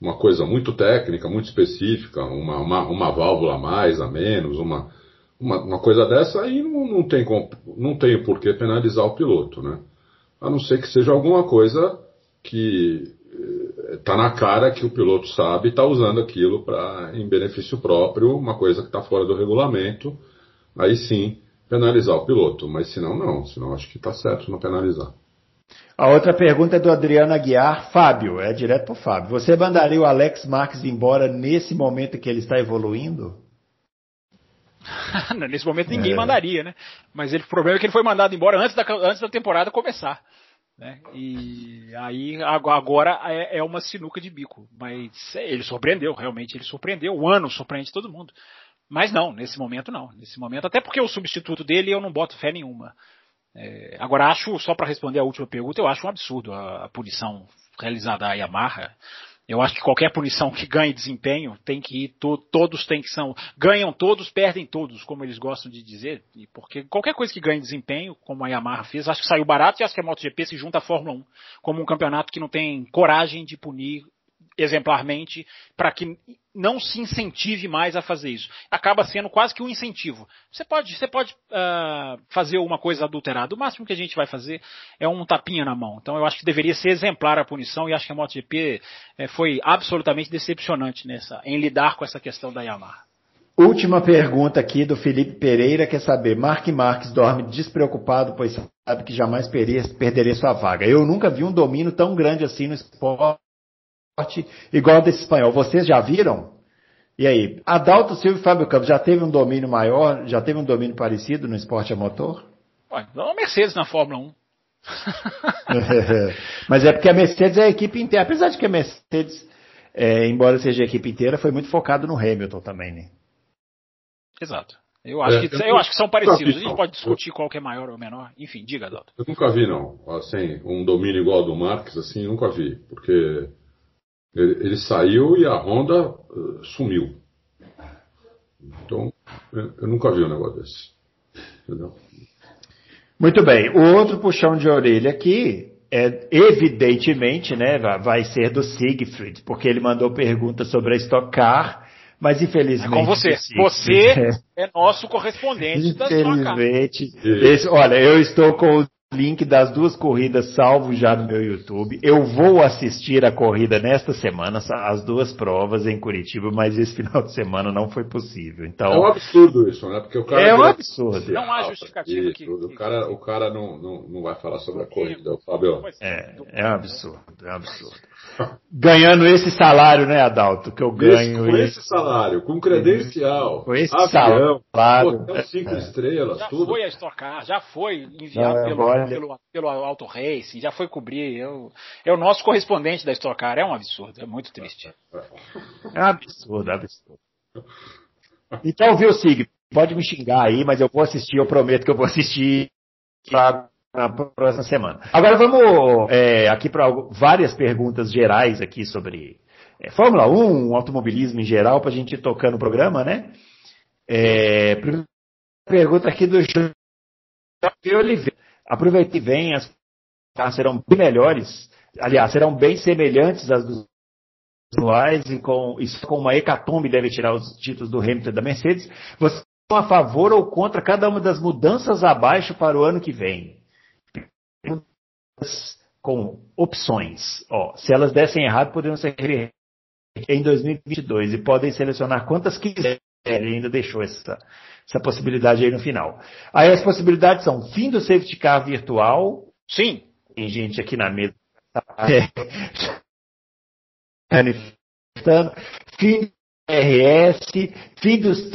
uma coisa muito técnica, muito específica, uma, uma, uma válvula a mais, a menos, uma, uma, uma coisa dessa, aí não, não, tem, não tem por que penalizar o piloto, né? A não ser que seja alguma coisa que está é, na cara que o piloto sabe e está usando aquilo para em benefício próprio, uma coisa que está fora do regulamento, aí sim penalizar o piloto. Mas senão não, senão acho que está certo não penalizar. A outra pergunta é do Adriano Aguiar. Fábio, é direto para o Fábio. Você mandaria o Alex Marques embora nesse momento que ele está evoluindo? nesse momento ninguém é. mandaria, né? Mas ele, o problema é que ele foi mandado embora antes da, antes da temporada começar. Né? E aí agora é, é uma sinuca de bico. Mas ele surpreendeu, realmente ele surpreendeu. O ano surpreende todo mundo. Mas não, nesse momento não. Nesse momento, até porque o substituto dele eu não boto fé nenhuma. É, agora, acho, só para responder a última pergunta, eu acho um absurdo a, a punição realizada à Yamaha. Eu acho que qualquer punição que ganhe desempenho tem que ir, to, todos têm que são, ganham todos, perdem todos, como eles gostam de dizer, e porque qualquer coisa que ganhe desempenho, como a Yamaha fez, acho que saiu barato e acho que a MotoGP se junta à Fórmula 1, como um campeonato que não tem coragem de punir exemplarmente para que não se incentive mais a fazer isso. Acaba sendo quase que um incentivo. Você pode, você pode uh, fazer uma coisa adulterada. O máximo que a gente vai fazer é um tapinha na mão. Então eu acho que deveria ser exemplar a punição e acho que a MotoGP eh, foi absolutamente decepcionante nessa, em lidar com essa questão da Yamaha. Última pergunta aqui do Felipe Pereira, quer saber, Mark Marques dorme despreocupado, pois sabe que jamais perderia sua vaga. Eu nunca vi um domínio tão grande assim no esporte igual desse espanhol. Vocês já viram? E aí, Adalto Silva e Fábio Campos já teve um domínio maior, já teve um domínio parecido no esporte a motor? Ué, dá uma Mercedes na Fórmula 1. Mas é porque a Mercedes é a equipe inteira. Apesar de que a Mercedes, é, embora seja a equipe inteira, foi muito focado no Hamilton também, né? Exato. Eu acho, é, que, eu, eu acho que são parecidos. a gente pode discutir qual que é maior ou menor. Enfim, diga, Dalton. Eu nunca vi, não. Assim, um domínio igual ao do Marques, assim, nunca vi. Porque ele, ele saiu e a Honda uh, sumiu. Então, eu, eu nunca vi um negócio desse. Entendeu? Muito bem. O outro puxão de orelha aqui é evidentemente, né, vai ser do Siegfried, porque ele mandou perguntas sobre a Stock Car, mas infelizmente. É com você. Você é nosso correspondente da Stock Car. Infelizmente. Olha, eu estou com link das duas corridas salvo já no meu YouTube. Eu vou assistir a corrida nesta semana, as duas provas em Curitiba, mas esse final de semana não foi possível. Então, é um absurdo isso, né? Porque o cara é um absurdo. Não há justificativa aqui. O cara, o cara não, não, não vai falar sobre a corrida, Fábio. É, é um absurdo, é um absurdo. Ganhando esse salário, né, Adalto? Que eu ganho. Esse, com esse salário, com credencial. Com esse avião, salário. Hotel cinco é. estrelas, já tudo. Já foi a estocar, já foi enviado não, pelo, olha... pelo, pelo Auto Racing, já foi cobrir. Eu, é o nosso correspondente da estocar. É um absurdo, é muito triste. É um absurdo, é absurdo. Então, viu, Sig? Pode me xingar aí, mas eu vou assistir, eu prometo que eu vou assistir pra na próxima semana. Agora vamos é, aqui para várias perguntas gerais aqui sobre é, Fórmula 1, automobilismo em geral, para a gente ir tocando o programa, né? É, primeira pergunta aqui do Jorge Oliveira. Aproveite bem, as serão bem melhores, aliás, serão bem semelhantes às dos atuais e com, isso com uma hecatombe deve tirar os títulos do Hamilton da Mercedes. Você é a favor ou contra cada uma das mudanças abaixo para o ano que vem? Com opções. Ó, se elas dessem errado, poderiam ser em 2022 e podem selecionar quantas quiserem. Ele ainda deixou essa, essa possibilidade aí no final. Aí as possibilidades são fim do safety car virtual. Sim. Tem gente aqui na mesa. É, fim do RS, fim dos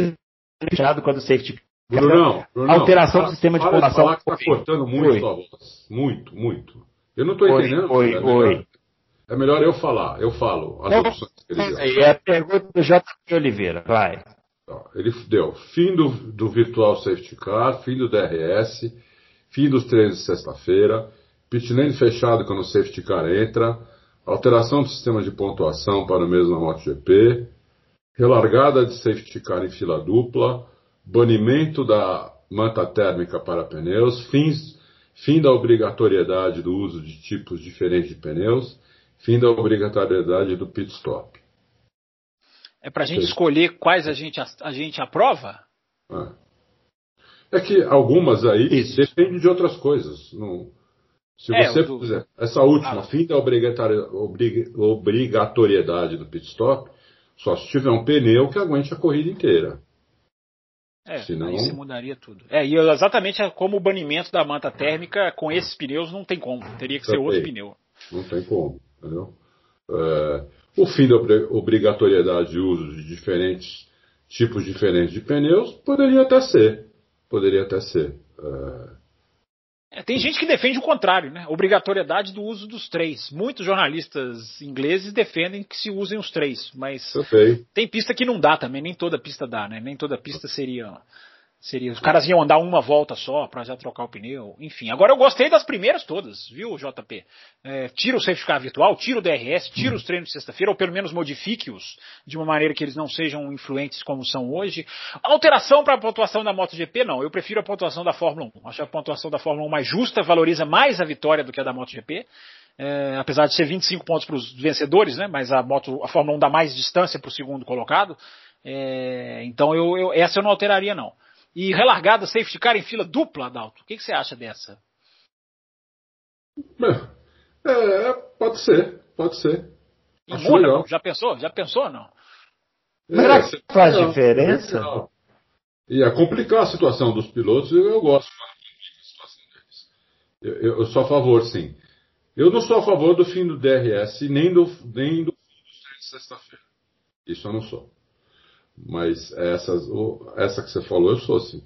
fechado quando o safety Brunão, Brunão, alteração do sistema de informação. Está cortando muito oi. sua voz. Muito, muito. Eu não estou entendendo. Oi, é oi. Melhor, é melhor eu falar. Eu falo as opções que ele deu. É a pergunta do JP Oliveira. Vai. Ele deu fim do, do Virtual Safety Car, fim do DRS, fim dos treinos de sexta-feira, pit lane fechado quando o Safety Car entra, alteração do sistema de pontuação para o mesmo MotoGP, relargada de Safety Car em fila dupla, banimento da manta térmica para pneus, fins, fim da obrigatoriedade do uso de tipos diferentes de pneus, fim da obrigatoriedade do pit stop. É para a gente escolher quais a gente, a, gente aprova? É. é. que algumas aí Isso. dependem de outras coisas. Não, se é, você do... fizer essa última, ah. fim da obrigatoriedade do pit stop, só se tiver um pneu que aguente a corrida inteira. É, Senão... aí se mudaria tudo. É, e exatamente como o banimento da manta térmica com esses pneus não tem como. Teria que ser outro pneu. Não tem como, entendeu? É, o fim da obrigatoriedade de uso de diferentes tipos diferentes de pneus poderia até ser. Poderia até ser. É, é, tem gente que defende o contrário, né? Obrigatoriedade do uso dos três. Muitos jornalistas ingleses defendem que se usem os três, mas tem pista que não dá também, nem toda pista dá, né? Nem toda pista seria Seria, os caras iam andar uma volta só para já trocar o pneu, enfim. Agora eu gostei das primeiras todas, viu, JP? É, tira o safety car virtual, tira o DRS, tira os treinos de sexta-feira, ou pelo menos modifique-os de uma maneira que eles não sejam influentes como são hoje. Alteração para a pontuação da MotoGP, não. Eu prefiro a pontuação da Fórmula 1. Acho a pontuação da Fórmula 1 mais justa, valoriza mais a vitória do que a da MotoGP. É, apesar de ser 25 pontos para os vencedores, né? Mas a, moto, a Fórmula 1 dá mais distância para o segundo colocado. É, então eu, eu, essa eu não alteraria, não e relargada safety car em fila dupla, Adalto. O que, que você acha dessa? É, é, pode ser, pode ser. Em Acho Mônaco, legal. já pensou? Já pensou ou não? Será é, que faz legal, diferença? Ia complicar a situação dos pilotos, eu, eu gosto eu, eu, eu, sou a favor, sim. Eu não sou a favor do fim do DRS, nem do, nem do fim do de sexta-feira. Isso eu não sou. Mas essas, essa que você falou, eu sou assim.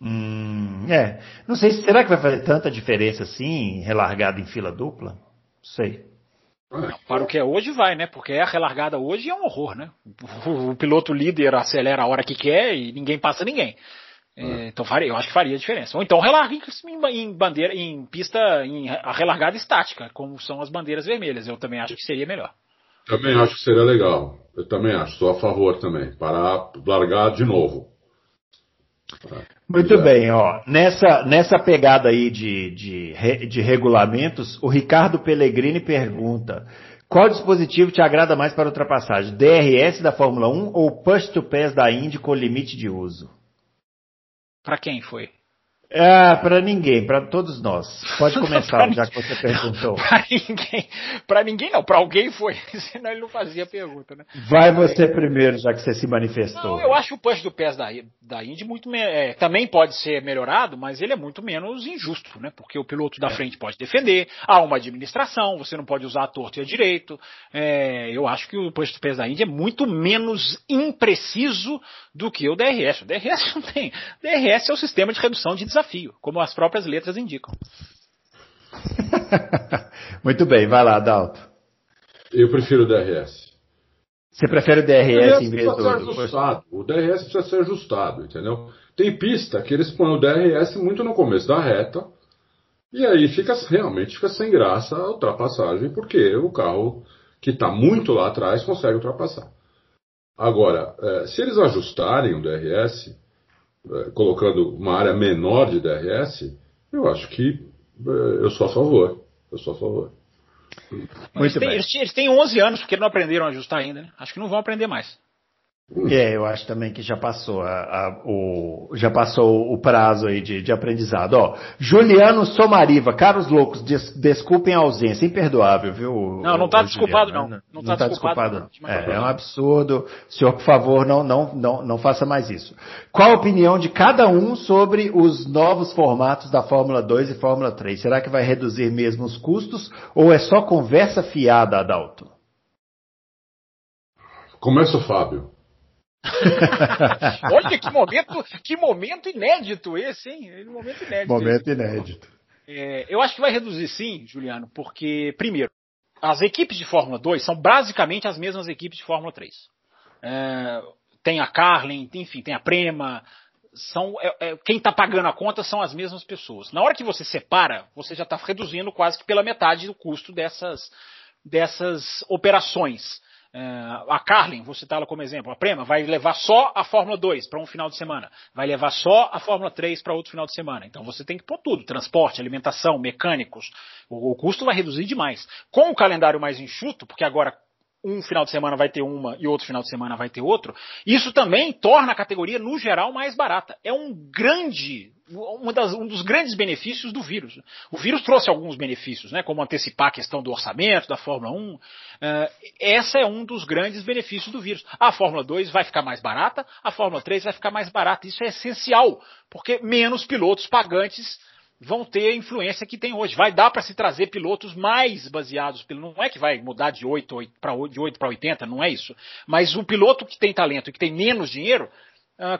Hum, é. Não sei, será que vai fazer tanta diferença assim, relargado em fila dupla? Não sei. Não, para o que é hoje vai, né? Porque a relargada hoje é um horror, né? O, o piloto líder acelera a hora que quer e ninguém passa ninguém. É, então faria, eu acho que faria diferença. Ou então relarga em, em bandeira, em pista, em a relargada estática, como são as bandeiras vermelhas. Eu também acho que seria melhor. Também acho que seria legal. Eu também acho, sou a favor também. Para largar de novo. Muito bem, ó. Nessa, nessa pegada aí de, de, de regulamentos, o Ricardo Pellegrini pergunta: qual dispositivo te agrada mais para ultrapassagem? DRS da Fórmula 1 ou Push to Pass da Indy com limite de uso? Para quem foi? Ah, para ninguém, para todos nós. Pode começar, já que você perguntou. para ninguém, para ninguém não, para alguém foi, senão ele não fazia pergunta, né? Vai você primeiro, já que você se manifestou. Não, eu acho o push do pés da, da Indy muito é, também pode ser melhorado, mas ele é muito menos injusto, né? Porque o piloto da é. frente pode defender, há uma administração, você não pode usar a torto e a direito. É, eu acho que o push do pés da Indy é muito menos impreciso do que o DRS. O DRS não tem. O DRS é o sistema de redução de desafio desafio, como as próprias letras indicam. Muito bem, vai lá, Dalto. Eu prefiro o DRS. Você prefere o DRS, o DRS em vez do... Ajustado. O DRS precisa ser ajustado, entendeu? Tem pista que eles põem o DRS muito no começo da reta, e aí fica realmente fica sem graça a ultrapassagem, porque o carro que está muito lá atrás consegue ultrapassar. Agora, eh, se eles ajustarem o DRS, é, colocando uma área menor de DRS, eu acho que é, eu sou a favor. Eu sou a favor. Eles têm, eles, têm 11 anos porque não aprenderam a ajustar ainda, né? Acho que não vão aprender mais. É, eu acho também que já passou a, a, o, já passou o prazo aí de, de aprendizado. Ó, Juliano Somariva, caros loucos, des, desculpem a ausência, imperdoável, viu? Não, não está desculpado não. Não, não está tá desculpado, não. É, é, um absurdo. Senhor, por favor, não, não, não, não faça mais isso. Qual a opinião de cada um sobre os novos formatos da Fórmula 2 e Fórmula 3? Será que vai reduzir mesmo os custos ou é só conversa fiada, Adalto? Começa o Fábio. Olha que momento, que momento inédito esse, hein? Momento inédito. Momento inédito. É, eu acho que vai reduzir sim, Juliano, porque, primeiro, as equipes de Fórmula 2 são basicamente as mesmas equipes de Fórmula 3. É, tem a Carlin, enfim, tem a Prema. São, é, é quem está pagando a conta são as mesmas pessoas. Na hora que você separa, você já está reduzindo quase que pela metade do custo dessas, dessas operações. É, a Carlin, vou citá-la como exemplo, a Prema vai levar só a Fórmula 2 para um final de semana, vai levar só a Fórmula 3 para outro final de semana. Então você tem que pôr tudo: transporte, alimentação, mecânicos. O, o custo vai reduzir demais. Com o calendário mais enxuto, porque agora um final de semana vai ter uma e outro final de semana vai ter outro, isso também torna a categoria, no geral, mais barata. É um grande, das, um dos grandes benefícios do vírus. O vírus trouxe alguns benefícios, né, como antecipar a questão do orçamento da Fórmula 1. Uh, eh, essa é um dos grandes benefícios do vírus. A Fórmula 2 vai ficar mais barata, a Fórmula 3 vai ficar mais barata. Isso é essencial, porque menos pilotos pagantes vão ter a influência que tem hoje. Vai dar para se trazer pilotos mais baseados, não é que vai mudar de 8 para 80, não é isso. Mas um piloto que tem talento e que tem menos dinheiro,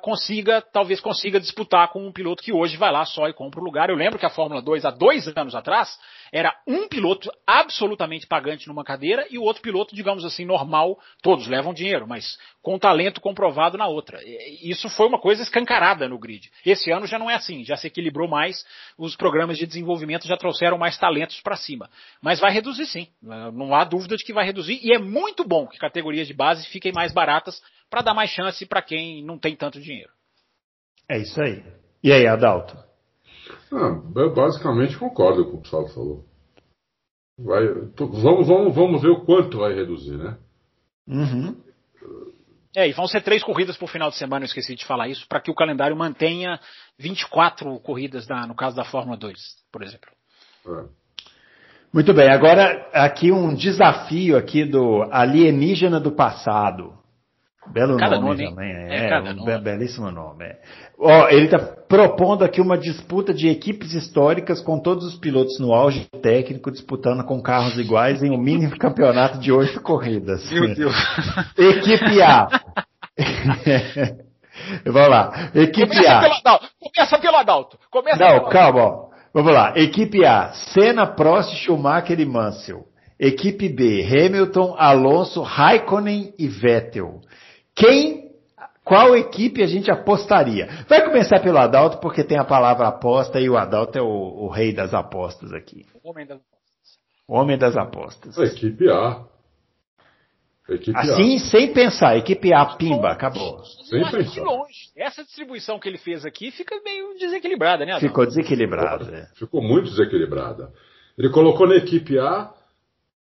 consiga, talvez consiga disputar com um piloto que hoje vai lá só e compra o lugar. Eu lembro que a Fórmula 2, há dois anos atrás, era um piloto absolutamente pagante numa cadeira e o outro piloto, digamos assim, normal, todos levam dinheiro, mas com talento comprovado na outra. Isso foi uma coisa escancarada no grid. Esse ano já não é assim, já se equilibrou mais, os programas de desenvolvimento já trouxeram mais talentos para cima. Mas vai reduzir sim, não há dúvida de que vai reduzir e é muito bom que categorias de base fiquem mais baratas para dar mais chance para quem não tem tanto dinheiro. É isso aí. E aí, Adalto? Ah, eu basicamente concordo com o que o Saulo falou. Vai, vamos, vamos, vamos ver o quanto vai reduzir, né? Uhum. É, e vão ser três corridas por final de semana, eu esqueci de falar isso, para que o calendário mantenha 24 corridas na, no caso da Fórmula 2, por exemplo. É. Muito bem, agora aqui um desafio aqui do alienígena do passado. Belo cada nome, nome também, é, é um nome. belíssimo nome. É. Ó, ele está propondo aqui uma disputa de equipes históricas com todos os pilotos no auge técnico disputando com carros iguais em um mini campeonato de oito corridas. Meu Deus. Equipe A. Vamos lá. Equipe Começa A. pelo. Começa pelo Adalto. Começa Não, pelo calma. ó. Vamos lá. Equipe A. Senna, Prost, Schumacher e Mansell. Equipe B. Hamilton, Alonso, Raikkonen e Vettel. Quem, qual equipe a gente apostaria? Vai começar pelo Adalto porque tem a palavra aposta e o Adalto é o, o rei das apostas aqui. Homem das- O homem das apostas. A equipe A. A equipe Assim, sem pensar. Equipe A, pimba, acabou. Sem pensar. de longe. Essa distribuição que ele fez aqui fica meio desequilibrada, né, Adalto? Ficou desequilibrado. é. A. Ficou muito desequilibrada. Ele colocou na equipe A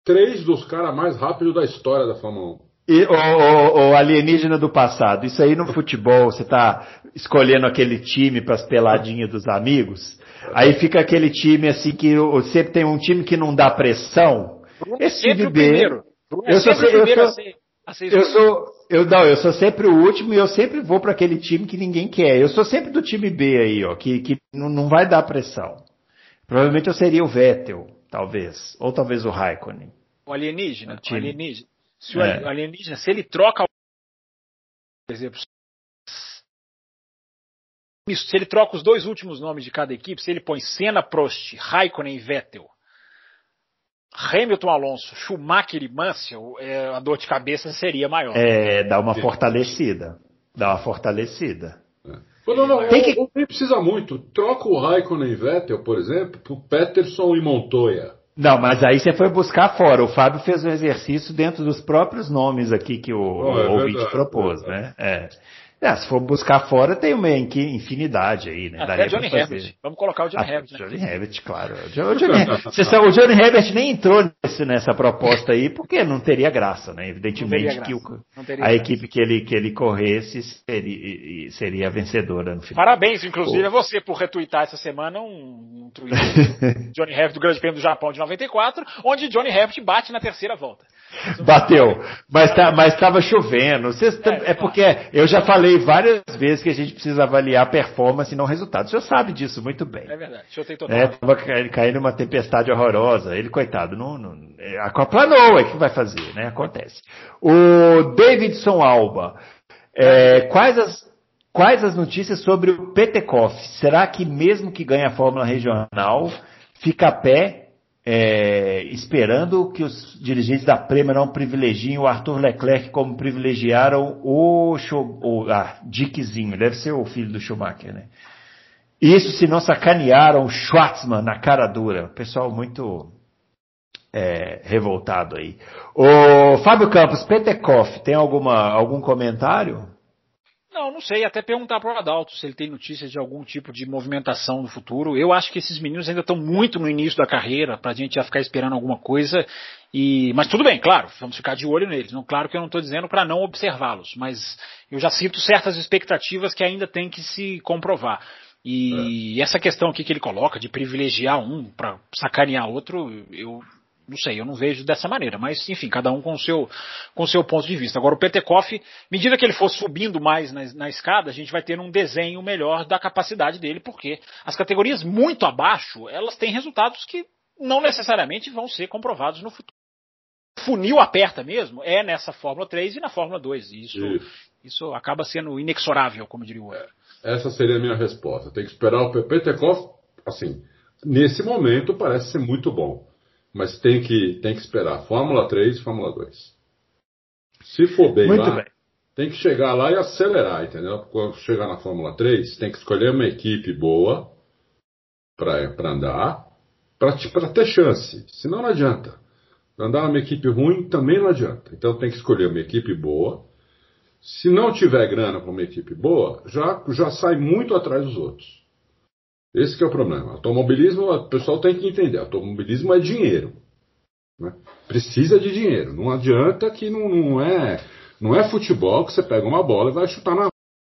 três dos caras mais rápidos da história da Fórmula 1. E o, o- o alienígena do passado, isso aí no futebol, você tá escolhendo aquele time para as peladinhas dos amigos, aí fica aquele time assim que sempre tem um time que não dá pressão. É Esse time B, é eu sou sempre se- o eu sou- Eu sou, eu não, eu sou sempre o último e eu sempre vou para aquele time que ninguém quer. Eu sou sempre do time B aí, ó, que, que não, não vai dar pressão. Provavelmente eu seria o Vettel, talvez, ou talvez o Raikkonen. O alienígena, O alienígena. Se o É. alienígena, se ele troca, por exemplo, se ele troca os dois últimos nomes de cada equipe, se ele põe Senna, Prost, Raikkonen e Vettel, Hamilton, Alonso, Schumacher e Mansell, é, a dor de cabeça seria maior. É, dá uma fortalecida. Dá uma fortalecida. Pô, Não, não, Tem que- não, nem precisa muito. Troca o Raikkonen e Vettel, por exemplo, por Peterson e Montoya. Não, mas aí você foi buscar fora. O Fábio fez um exercício dentro dos próprios nomes aqui que o, Oh, é o ouvinte verdade, propôs, é né? É. É, se for buscar fora, tem uma infinidade aí, né? Até Johnny. Herbert. Vamos colocar o Johnny Ah, Herbert. né? Johnny Herbert, claro. O Jo- o Johnny, o Johnny Herbert nem entrou nesse- nessa proposta aí, porque não teria graça, né? Evidentemente teria que o- graça. A graça. equipe que ele, que ele corresse seria, seria vencedora no final. Parabéns, inclusive, a você por retweetar essa semana um, um tweet do Johnny Herbert do Grande Prêmio do Japão de 94, onde Johnny Herbert bate na terceira volta. Bateu, mas tá, estava chovendo. Tá- É, é, porque eu já falei várias vezes que a gente precisa avaliar performance e não resultado. O senhor sabe disso muito bem. É verdade, deixa eu ter total. É, tava caindo uma tempestade horrorosa. Ele, coitado, não, não, é, aquaplanou, é o que vai fazer, né? Acontece. O Davidson Alba, é, quais as, quais as notícias sobre o Petekoff? Será que mesmo que ganhe a Fórmula Regional, fica a pé, é, esperando que os dirigentes da Prema não privilegiem o Arthur Leclerc como privilegiaram o, Schu- o ah, Dickzinho, deve ser o filho do Schumacher, né? Isso se não sacanearam o Schwartzman na cara dura. Pessoal muito é, revoltado aí. O Fábio Campos, Petekoff, tem alguma, algum comentário? Não, não sei, até perguntar para o Adalto se ele tem notícias de algum tipo de movimentação no futuro. Eu acho que esses meninos ainda estão muito no início da carreira, para a gente já ficar esperando alguma coisa. E, mas tudo bem, claro, vamos ficar de olho neles. Não, claro que eu não estou dizendo para não observá-los, mas eu já sinto certas expectativas que ainda tem que se comprovar. E essa questão aqui que ele coloca de privilegiar um para sacanear outro, eu não sei, eu não vejo dessa maneira, mas enfim, cada um com o seu, com seu ponto de vista. Agora, o Petekoff, medida que ele for subindo mais na, na escada, a gente vai ter um desenho melhor da capacidade dele, porque as categorias muito abaixo, elas têm resultados que não necessariamente vão ser comprovados no futuro. Funil aperta mesmo é nessa Fórmula 3 e na Fórmula 2. E isso, Isso. isso acaba sendo inexorável, como diria o outro. Essa seria a minha resposta. Tem que esperar o Petekoff, assim, nesse momento parece ser muito bom. Mas tem que, tem que esperar Fórmula 3 e Fórmula 2. Se for bem Muito lá, bem. tem que chegar lá e acelerar, entendeu? Quando chegar na Fórmula 3, tem que escolher uma equipe boa para andar, para ter chance. Senão não adianta. Andar numa equipe ruim também não adianta. Então tem que escolher uma equipe boa. Se não tiver grana para uma equipe boa, já, já sai muito atrás dos outros. Esse é o problema. Automobilismo, o pessoal tem que entender. Automobilismo é dinheiro. né? Precisa de dinheiro. Não adianta que não, não é não é futebol que você pega uma bola e vai chutar na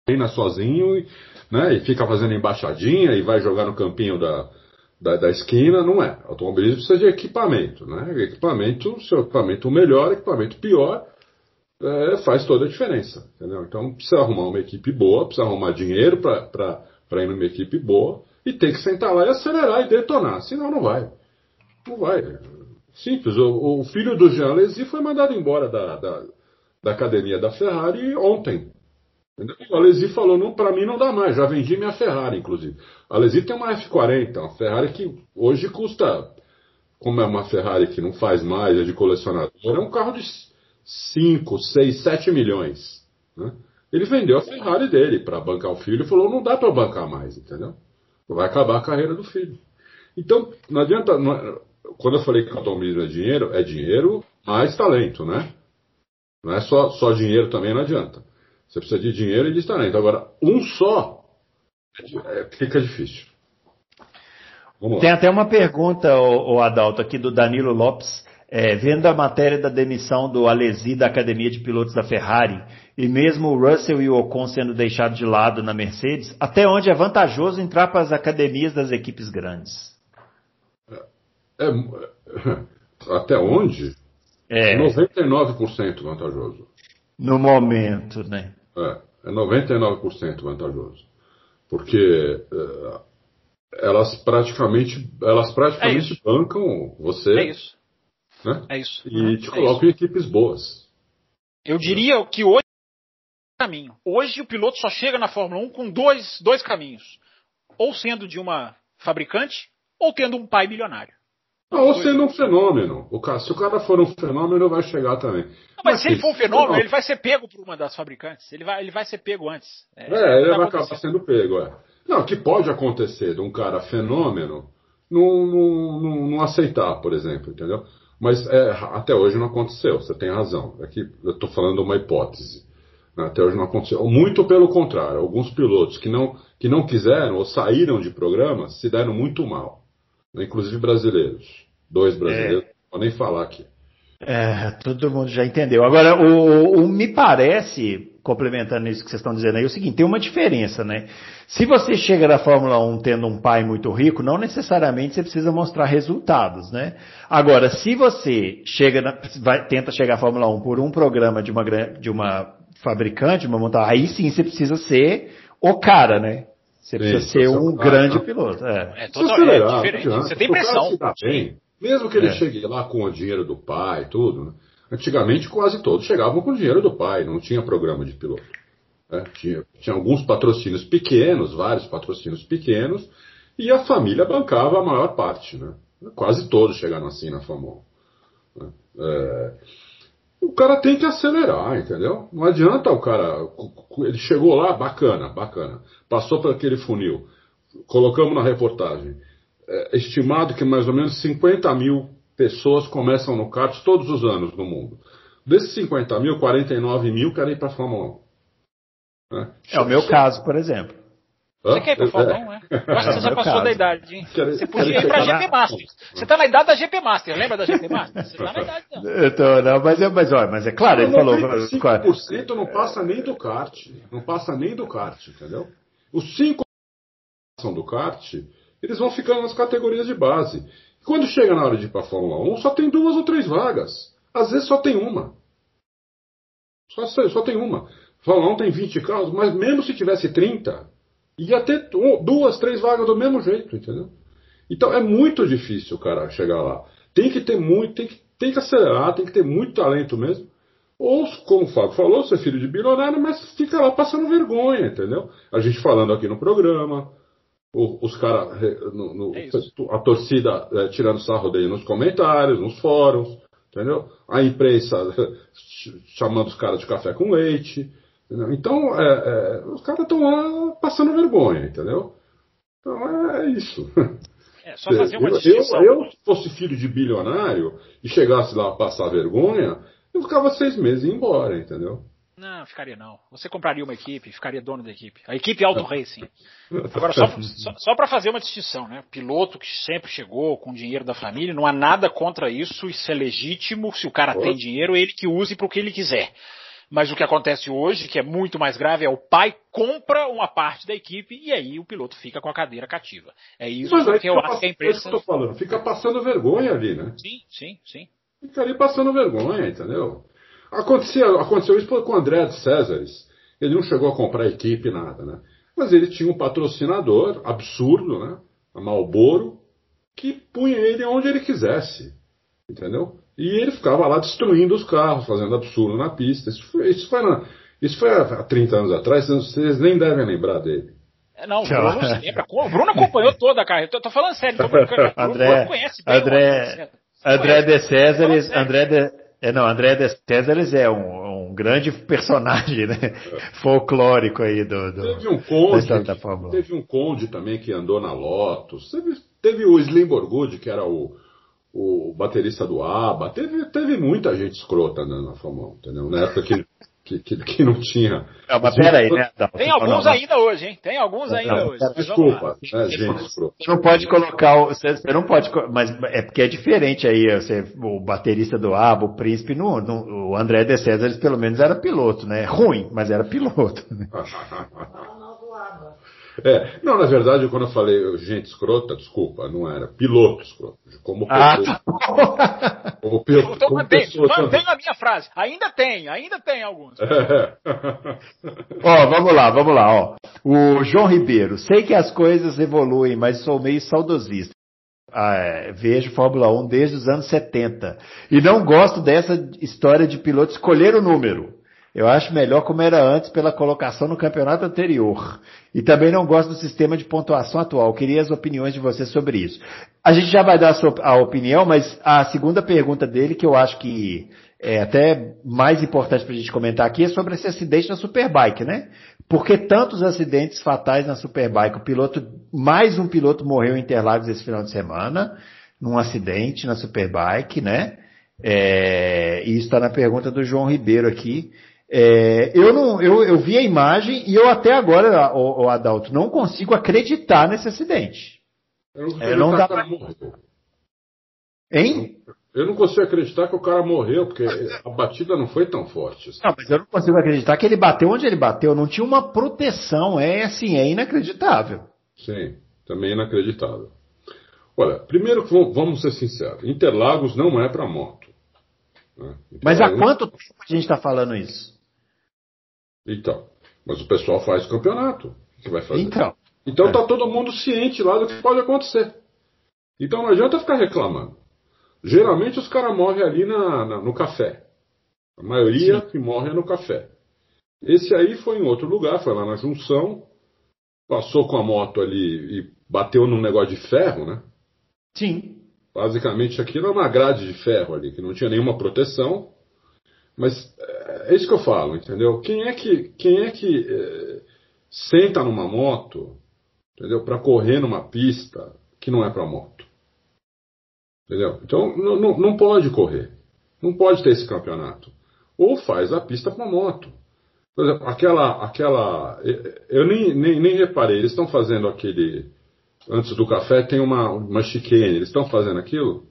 treina sozinho e, né, e fica fazendo embaixadinha e vai jogar no campinho da, da, da esquina. Não é. Automobilismo precisa de equipamento. Né? Equipamento, seu equipamento melhor, equipamento pior, é, faz toda a diferença. Entendeu? Então precisa arrumar uma equipe boa, precisa arrumar dinheiro para ir numa equipe boa e tem que sentar lá e acelerar e detonar. Senão não vai. Não vai. Simples. O, o filho do Jean Alesi foi mandado embora da, da, da academia da Ferrari ontem. O Alesi falou, para mim não dá mais, já vendi minha Ferrari, inclusive. A Alesi tem uma F40, uma Ferrari que hoje custa, como é uma Ferrari que não faz mais, é de colecionador, é um carro de 5, 6, 7 milhões. Né? Ele vendeu a Ferrari dele para bancar o filho e falou, não dá para bancar mais, entendeu? Vai acabar a carreira do filho. Então, não adianta. Não, é, quando eu falei que automobilismo é dinheiro, é dinheiro mais talento, né? Não é só, só dinheiro também, não adianta. Você precisa de dinheiro e de talento. Agora, um só é, fica difícil. Tem até uma pergunta, o Adalto, aqui do Danilo Lopes. É, vendo a matéria da demissão do Alesi da Academia de Pilotos da Ferrari, e mesmo o Russell e o Ocon sendo deixados de lado na Mercedes, até onde é vantajoso entrar para as academias das equipes grandes? É, é até onde? É. 99% vantajoso. No momento, né? É, é 99% vantajoso. Porque uh, elas praticamente, elas praticamente é bancam você. É isso. Né? É isso. E uhum. te colocam em equipes boas. Eu diria que hoje é caminho. Hoje o piloto só chega na Fórmula 1 com dois, dois caminhos. Ou sendo de uma fabricante, ou tendo um pai milionário. Não, ou sendo um fenômeno. O cara, se o cara for um fenômeno, vai chegar também. Não, mas, mas, se ele for um fenômeno, não. ele vai ser pego por uma das fabricantes. Ele vai, ele vai ser pego antes. É, é ele vai acabar sendo pego, é. Não, que pode acontecer de um cara fenômeno não, não, não, não aceitar, por exemplo, entendeu? Mas é, até hoje não aconteceu, você tem razão. Aqui eu estou falando uma hipótese. Né? Até hoje não aconteceu. Muito pelo contrário, alguns pilotos que não, que não quiseram ou saíram de programas se deram muito mal inclusive brasileiros. Dois brasileiros, é. não vou nem falar aqui. É, todo mundo já entendeu. Agora, o, o, me parece, complementando isso que vocês estão dizendo aí, é o seguinte, tem uma diferença, né? Se você chega da Fórmula 1 tendo um pai muito rico, não necessariamente você precisa mostrar resultados, né? Agora, se você chega na, vai, tenta chegar à Fórmula 1 por um programa de uma, de uma fabricante, de uma montagem, aí sim você precisa ser o cara, né? Você precisa Sim, ser um grande piloto. É, é, total, é diferente. Você tem pressão. Bem, mesmo que ele é. chegue lá com o dinheiro do pai e tudo, né? Antigamente quase todos chegavam com dinheiro do pai, não tinha programa de piloto. Né? Tinha, tinha alguns patrocínios pequenos, vários patrocínios pequenos, e a família bancava a maior parte. Né? Quase todos chegaram assim na 1. Né? É, o cara tem que acelerar, entendeu? Não adianta o cara. Ele chegou lá, bacana, bacana. Passou por aquele funil. Colocamos na reportagem. É estimado que mais ou menos 50 mil pessoas começam no kart todos os anos no mundo. Desses 50 mil, 49 mil querem ir para a Fórmula 1. É, é o meu caso, por exemplo. Você quer ir pra Fórmula 1, é? Eu acho que você já passou da idade, hein? Você podia ir pra GP Master. Você tá na idade da GP Master, lembra da GP Master? Você tá na idade, não. Eu tô, não, mas, é, mas, olha, mas é claro, ele falou... 5% não passa nem do kart. Não passa nem do kart, entendeu? Os 5% são do kart, eles vão ficando nas categorias de base. Quando chega na hora de ir pra Fórmula 1, só tem duas ou três vagas. Às vezes só tem uma. Só, só tem uma. Fórmula 1 tem 20 carros, mas mesmo se tivesse 30, ia ter duas, três vagas do mesmo jeito, entendeu? Então é muito difícil cara chegar lá. Tem que ter muito, tem que, tem que acelerar, tem que ter muito talento mesmo. Ou, como o Fábio falou, ser filho de bilionário, mas fica lá passando vergonha, entendeu? A gente falando aqui no programa, os caras, é a torcida é, tirando sarro dele nos comentários, nos fóruns, entendeu? A imprensa chamando os caras de café com leite. Entendeu? Então, é, é, os caras estão lá passando vergonha, entendeu? Então é isso. É, só fazer uma eu, eu, se fosse filho de bilionário e chegasse lá a passar vergonha, eu ficava seis meses e ia embora, entendeu? Não, ficaria não. Você compraria uma equipe, ficaria dono da equipe. A equipe Auto Racing. Agora, só, só, só para fazer uma distinção, né? Piloto que sempre chegou com dinheiro da família, não há nada contra isso, isso é legítimo. Se o cara tem dinheiro, ele que use para o que ele quiser. Mas o que acontece hoje, que é muito mais grave, é o pai compra uma parte da equipe e aí o piloto fica com a cadeira cativa. É isso Mas que eu acho que a imprensa. É que eu tô falando, fica passando vergonha ali, né? Sim, sim, sim. Fica ali passando vergonha, entendeu? Aconteceu, aconteceu isso com o André de Césares. Ele não chegou a comprar equipe, nada, né? Mas ele tinha um patrocinador absurdo, né? A Malboro, que punha ele onde ele quisesse. Entendeu? E ele ficava lá destruindo os carros, fazendo absurdo na pista. Isso foi, isso foi na, Isso foi há 30 anos atrás, vocês nem devem lembrar dele. É, não, o Bruno se lembra. O Bruno acompanhou toda a carreira. Tô, tô falando sério, tô brincando. O André, Bruno conhece bem André, o André de Césares, André de, é, não, André de Césares é um, um grande personagem, né? Folclórico aí do, do Teve um conde, história da Fórmula 1. teve um conde também que andou na Lotus. Teve, teve o Slim Borgud, que era o, o baterista do ABBA. Teve, teve muita gente escrota andando na Fórmula 1, entendeu? Na época que, que, que, que não tinha. Não, mas peraí, né? Adalto? Tem Não, alguns não, ainda hoje, hein? Tem alguns ainda Não, hoje. Desculpa, né, gente escrota. Você não pode colocar o. Você, você não pode. Mas é porque é diferente aí. Você, o baterista do ABBA, o príncipe, não, não- o André de Césares pelo menos era piloto, né? Ruim, mas era piloto. Né? É, não, na verdade, quando eu falei gente escrota, desculpa, não era. Piloto escroto. Como Ah, pessoa. tá. Como, pe- Então como mantém, também. mantém a minha frase. Ainda tem, ainda tem alguns. É. Ó, vamos lá, vamos lá, ó. O João Ribeiro, sei que as coisas evoluem, mas sou meio saudosista. Ah, é, vejo Fórmula 1 desde os anos 70. E não gosto dessa história de piloto escolher o número. Eu acho melhor como era antes pela colocação no campeonato anterior. E também não gosto do sistema de pontuação atual. Queria as opiniões de vocês sobre isso. A gente já vai dar a, sua, a opinião, mas a segunda pergunta dele, que eu acho que é até mais importante para a gente comentar aqui, é sobre esse acidente na Superbike, né? Por que tantos acidentes fatais na Superbike? O piloto, mais um piloto morreu em Interlagos esse final de semana, num acidente na Superbike, né? É, e isso está na pergunta do João Ribeiro aqui. É, eu, não, eu, eu vi a imagem e eu até agora, o, Adalto, não consigo acreditar nesse acidente. Eu não, É, não dá acreditar que o cara pra- morreu. Hein? Eu não consigo acreditar que o cara morreu, porque a batida não foi tão forte. assim. Não, mas eu não consigo acreditar que ele bateu onde ele bateu. Não tinha uma proteção. É assim, é inacreditável. Sim, também inacreditável. Olha, primeiro vamos- ser sinceros, Interlagos não é para moto. né? Mas há Interlagos- quanto tempo a gente está falando isso? Então, mas o pessoal faz campeonato. O que vai fazer? Então. Então É. tá todo mundo ciente lá do que pode acontecer. Então não adianta ficar reclamando. Geralmente os caras morrem ali na, na- no café. A maioria que morre é no café. Esse aí foi em outro lugar, foi lá na junção, passou com a moto ali e bateu num negócio de ferro, né? Sim. Basicamente aquilo é uma grade de ferro ali, que não tinha nenhuma proteção. Mas é, é isso que eu falo, entendeu? Quem é que, quem é que é, senta numa moto, entendeu? Para correr numa pista que não é para moto? Entendeu? Então não, não, não pode correr. Não pode ter esse campeonato. Ou faz a pista para moto. Por exemplo, aquela. aquela eu nem, nem, nem reparei, eles estão fazendo aquele. Antes do café tem uma, uma chicane. Eles estão fazendo aquilo?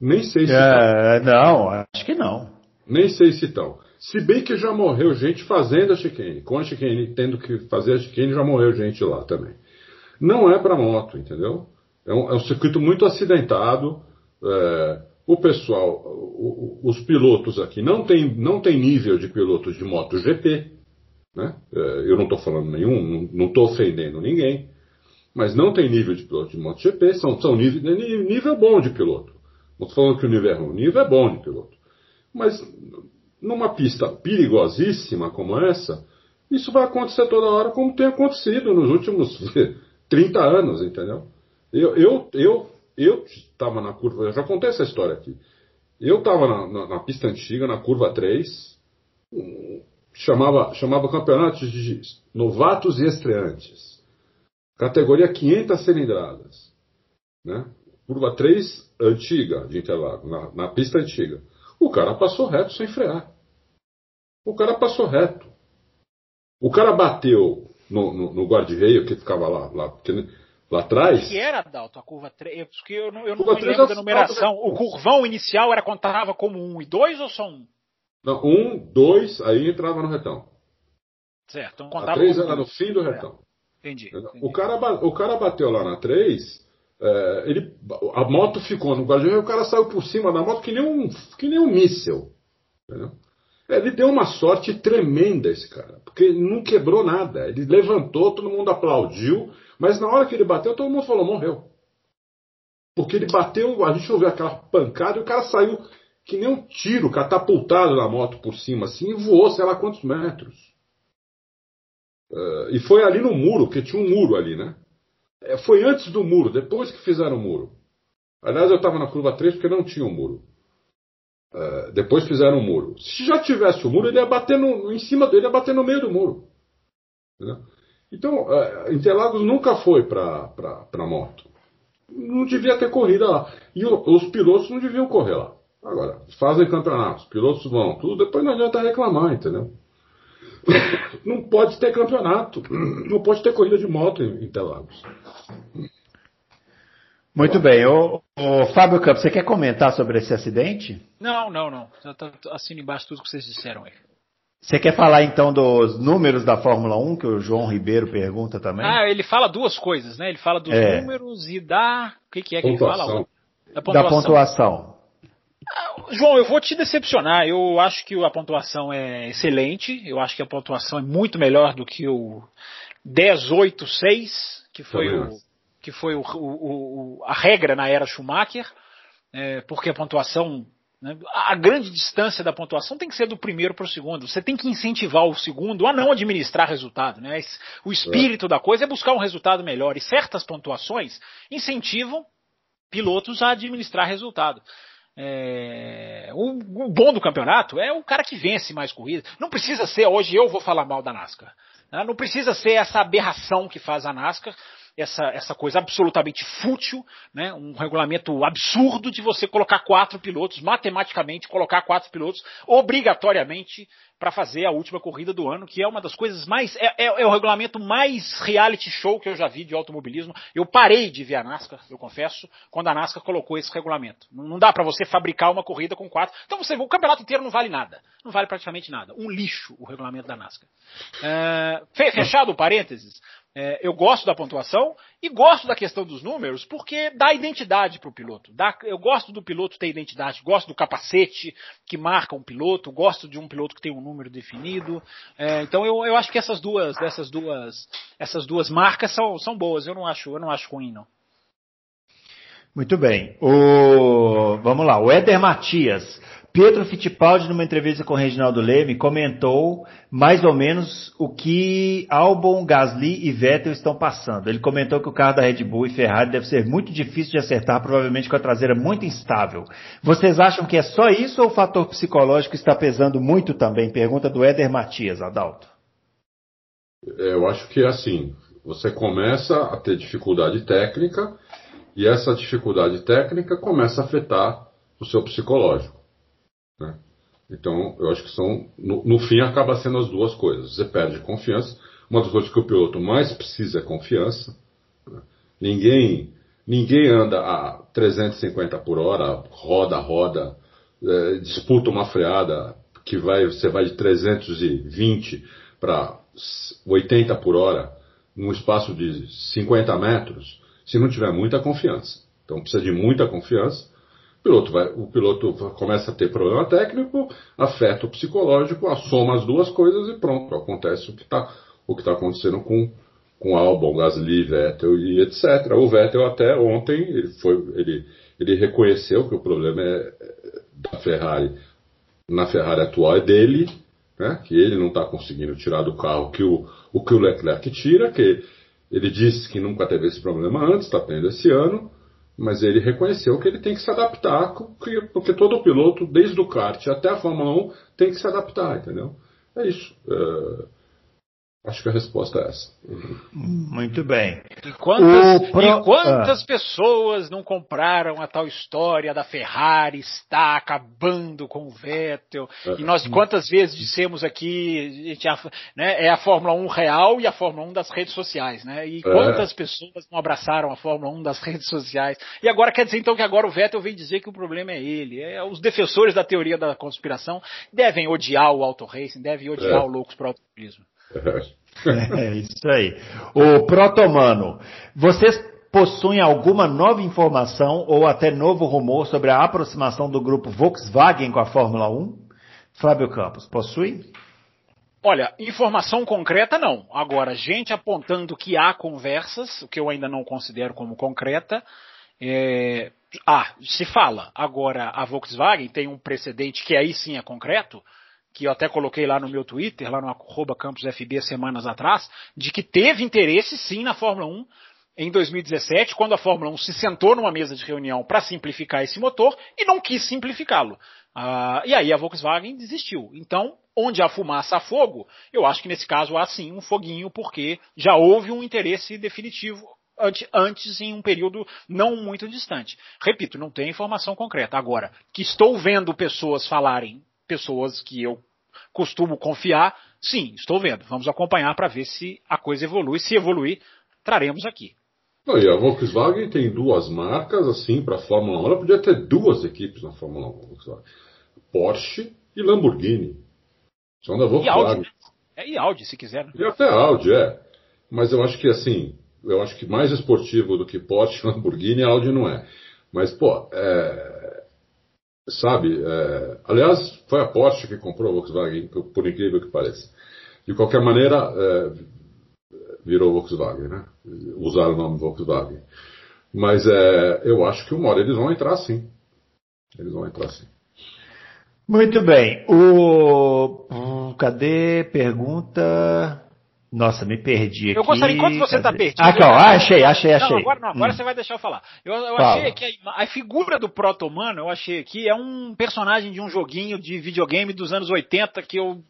Nem sei se estão. É, não, acho que não. Nem sei se estão. Se bem que já morreu gente fazendo a chicane. Com a chicane, tendo que fazer a chicane, já morreu gente lá também. Não é para moto, entendeu? É um, é um circuito muito acidentado. é, o pessoal, o- o- os pilotos aqui não tem, não tem nível de pilotos de moto GP. Né? É, eu não estou falando nenhum, não estou ofendendo ninguém. Mas não tem nível de piloto de MotoGP, são, são nível, nível bom de piloto. Não estou falando que o nível é ruim, o nível é bom de piloto. Mas numa pista perigosíssima como essa, isso vai acontecer toda hora, como tem acontecido nos últimos 30 anos, entendeu? Eu eu eu eu estava na curva, eu já contei essa história aqui. Eu estava na, na, na pista antiga, na curva 3, um, chamava, chamava campeonato de novatos e estreantes. Categoria 500 cilindradas. Né? Curva 3 antiga de Interlagos, na, na pista antiga. O cara passou reto sem frear. O cara passou reto. O cara bateu no, no, no guarda-reio que ficava lá, lá, lá atrás. que era, Dalton, a curva 3? Porque eu não, eu não lembro é da numeração. O curvão inicial era contava como 1 e 2 ou só 1? Não, um, dois, aí entrava no retão. Certo, então A contava três como era no fim do retão. Entendi. Entendeu? entendi. O cara, o cara bateu lá na 3, é, ele, a moto ficou no guarda-reio, o cara saiu por cima da moto que nem um, que nem um míssel. Entendeu? Ele deu uma sorte tremenda, esse cara, porque não quebrou nada. Ele levantou, todo mundo aplaudiu, mas na hora que ele bateu, todo mundo falou: morreu. Porque ele bateu, a gente ouviu aquela pancada e o cara saiu que nem um tiro catapultado na moto por cima, assim, e voou sei lá quantos metros. Uh, e foi ali no muro, porque tinha um muro ali, né? É, foi antes do muro, depois que fizeram o muro. Aliás, eu estava na curva 3 porque não tinha o um muro. Uh, depois fizeram o um muro. Se já tivesse o muro, ele ia bater no, em cima dele, ia bater no meio do muro. Entendeu? Então, uh, Interlagos nunca foi para moto. Não devia ter corrida lá. E o, os pilotos não deviam correr lá. Agora, fazem campeonatos, pilotos vão, tudo, depois não adianta reclamar, entendeu? Não pode ter campeonato, não pode ter corrida de moto em Interlagos. Muito bem. O, o Fábio Campos, você quer comentar sobre esse acidente? Não, não, não. Assino embaixo tudo que vocês disseram aí. Você quer falar então dos números da Fórmula 1, que o João Ribeiro pergunta também? Ah, ele fala duas coisas, né? Ele fala dos é. números e da. O que, que é que pontuação. ele fala? Da pontuação. Da pontuação. Ah, João, eu vou te decepcionar. Eu acho que a pontuação é excelente. Eu acho que a pontuação é muito melhor do que o 10.8.6, que foi o, que foi o, o, a regra na era Schumacher, é, porque a pontuação né, a grande distância da pontuação tem que ser do primeiro para o segundo. Você tem que incentivar o segundo a não administrar resultado. Né? O espírito é. da coisa é buscar um resultado melhor. E certas pontuações incentivam pilotos a administrar resultado. É, o, o, bom do campeonato é o cara que vence mais corridas. Não precisa ser, hoje eu vou falar mal da NASCAR. Né? Não precisa ser essa aberração que faz a NASCAR, essa, essa coisa absolutamente fútil, né? um regulamento absurdo de você colocar quatro pilotos, matematicamente colocar quatro pilotos obrigatoriamente para fazer a última corrida do ano, que é uma das coisas mais. É, é, é, o regulamento mais reality show que eu já vi de automobilismo. Eu parei de ver a NASCAR, eu confesso, quando a NASCAR colocou esse regulamento. Não dá para você fabricar uma corrida com quatro. Então você o campeonato inteiro não vale nada. Não vale praticamente nada. Um lixo o regulamento da NASCAR. É, fechado o parênteses. É, eu gosto da pontuação e gosto da questão dos números porque dá identidade para o piloto. Dá, eu gosto do piloto ter identidade, gosto do capacete que marca um piloto, gosto de um piloto que tem um número definido. É, então eu, eu acho que essas duas, essas duas, essas duas marcas são, são boas. Eu não acho, eu não acho ruim não. Muito bem. O, vamos lá, o Éder Matias. Pedro Fittipaldi, numa entrevista com o Reginaldo Leme, comentou mais ou menos o que Albon, Gasly e Vettel estão passando. Ele comentou que o carro da Red Bull e Ferrari deve ser muito difícil de acertar, provavelmente com a traseira muito instável. Vocês acham que é só isso ou o fator psicológico está pesando muito também? Pergunta do Éder Matias, Adalto. É, eu acho que é assim. Você começa a ter dificuldade técnica e essa dificuldade técnica começa a afetar o seu psicológico. Né? Então, eu acho que são, no, no, fim, acaba sendo as duas coisas. Você perde confiança. Uma das coisas que o piloto mais precisa é confiança. Né? Ninguém, ninguém anda a 350 por hora, roda, roda, é, disputa uma freada que vai, você vai de 320 para 80 por hora num espaço de 50 metros, se não tiver muita confiança. Então precisa de muita confiança piloto, vai, o piloto começa a ter problema técnico, afeta o psicológico, assoma as duas coisas e pronto, acontece o que está tá acontecendo com, com Albon, Gasly, Vettel e etc. O Vettel até ontem ele, foi, ele, ele reconheceu que o problema é, é da Ferrari, na Ferrari atual é dele, né, que ele não está conseguindo tirar do carro que o, o que o Leclerc tira, que ele disse que nunca teve esse problema antes, está tendo esse ano mas ele reconheceu que ele tem que se adaptar, porque todo piloto, desde o kart até a Fórmula 1, tem que se adaptar, entendeu? É isso. É... Acho que a resposta é essa. Muito bem. E quantas, pro... e quantas ah. pessoas não compraram a tal história da Ferrari está acabando com o Vettel? É. E nós quantas vezes dissemos aqui, gente, né, é a Fórmula 1 real e a Fórmula 1 das redes sociais, né? E é. quantas é. pessoas não abraçaram a Fórmula 1 das redes sociais? E agora quer dizer então que agora o Vettel vem dizer que o problema é ele. É, os defensores da teoria da conspiração devem odiar o auto racing, devem odiar é. o loucos pro automobilismo. É isso aí. O Protomano, vocês possuem alguma nova informação ou até novo rumor sobre a aproximação do grupo Volkswagen com a Fórmula 1? Fábio Campos, possui? Olha, informação concreta não. Agora, gente apontando que há conversas, o que eu ainda não considero como concreta, É, ah, se fala. Agora, a Volkswagen tem um precedente que aí sim é concreto, que eu até coloquei lá no meu Twitter, lá no campusfb semanas atrás, de que teve interesse sim na Fórmula 1 em 2017, quando a Fórmula 1 se sentou numa mesa de reunião para simplificar esse motor e não quis simplificá-lo. Ah, e aí a Volkswagen desistiu. Então, onde há fumaça há fogo, eu acho que nesse caso há sim um foguinho, porque já houve um interesse definitivo antes em um período não muito distante. Repito, não tem informação concreta. Agora, que estou vendo pessoas falarem, pessoas que eu costumo confiar, sim, estou vendo. Vamos acompanhar para ver se a coisa evolui. Se evoluir, traremos aqui. e a Volkswagen tem duas marcas, assim, para a Fórmula 1. Ela podia ter duas equipes na Fórmula 1. Porsche e Lamborghini. São da Volkswagen. E Audi, né? é, e Audi, se quiser. Né? E até Audi, é. Mas eu acho que, assim, eu acho que mais esportivo do que Porsche, Lamborghini, Audi não é. Mas, pô, é, sabe, é, aliás, foi a Porsche que comprou a Volkswagen, por incrível que pareça. De qualquer maneira, é, virou Volkswagen, né? Usaram o nome Volkswagen. Mas é, eu acho que uma hora eles vão entrar sim. Eles vão entrar sim. Muito bem. O. Hum, cadê? Pergunta. Nossa, me perdi aqui. Eu gostaria, enquanto você está perdido. Ah, calma, ah, achei, achei, achei. Não, agora não, agora hum. você vai deixar eu falar. Eu, eu achei que a, a, figura do proto-humano, eu achei que é um personagem de um joguinho de videogame dos anos 80 que eu.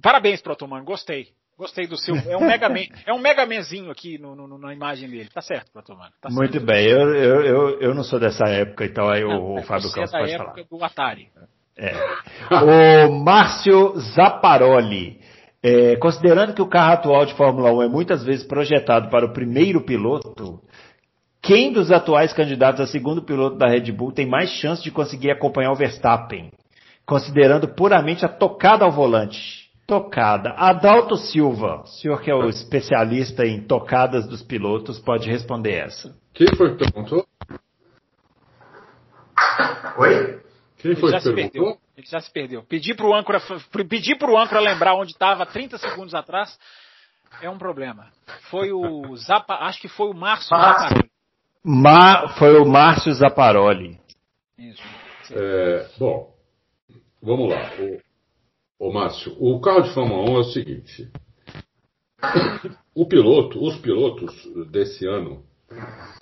Parabéns, proto-humano, gostei. Gostei do seu. É um Mega Man, é um Mega Manzinho aqui no, no, na imagem dele. Tá certo, proto-humano. Tá Muito certo. bem, eu, eu, eu, eu, não sou dessa época, então aí não, o, o Fábio Campos é pode falar. do Atari. É. o Márcio Zaparoli. É, considerando que o carro atual de Fórmula 1 é muitas vezes projetado para o primeiro piloto, quem dos atuais candidatos a segundo piloto da Red Bull tem mais chance de conseguir acompanhar o Verstappen? Considerando puramente a tocada ao volante. Tocada. Adalto Silva, o senhor que é o especialista em tocadas dos pilotos, pode responder essa. Quem foi que perguntou? Oi? Quem foi que perguntou? Ele já se perdeu. Pedir pro âncora, pedir pro âncora lembrar onde estava 30 segundos atrás é um problema. Foi o Zapa, acho que foi o Márcio Zaparoli. Ma, foi o Márcio Zaparoli. Isso. É, bom, vamos lá. O, o Márcio, o carro de Fórmula 1 é o seguinte. O piloto, os pilotos desse ano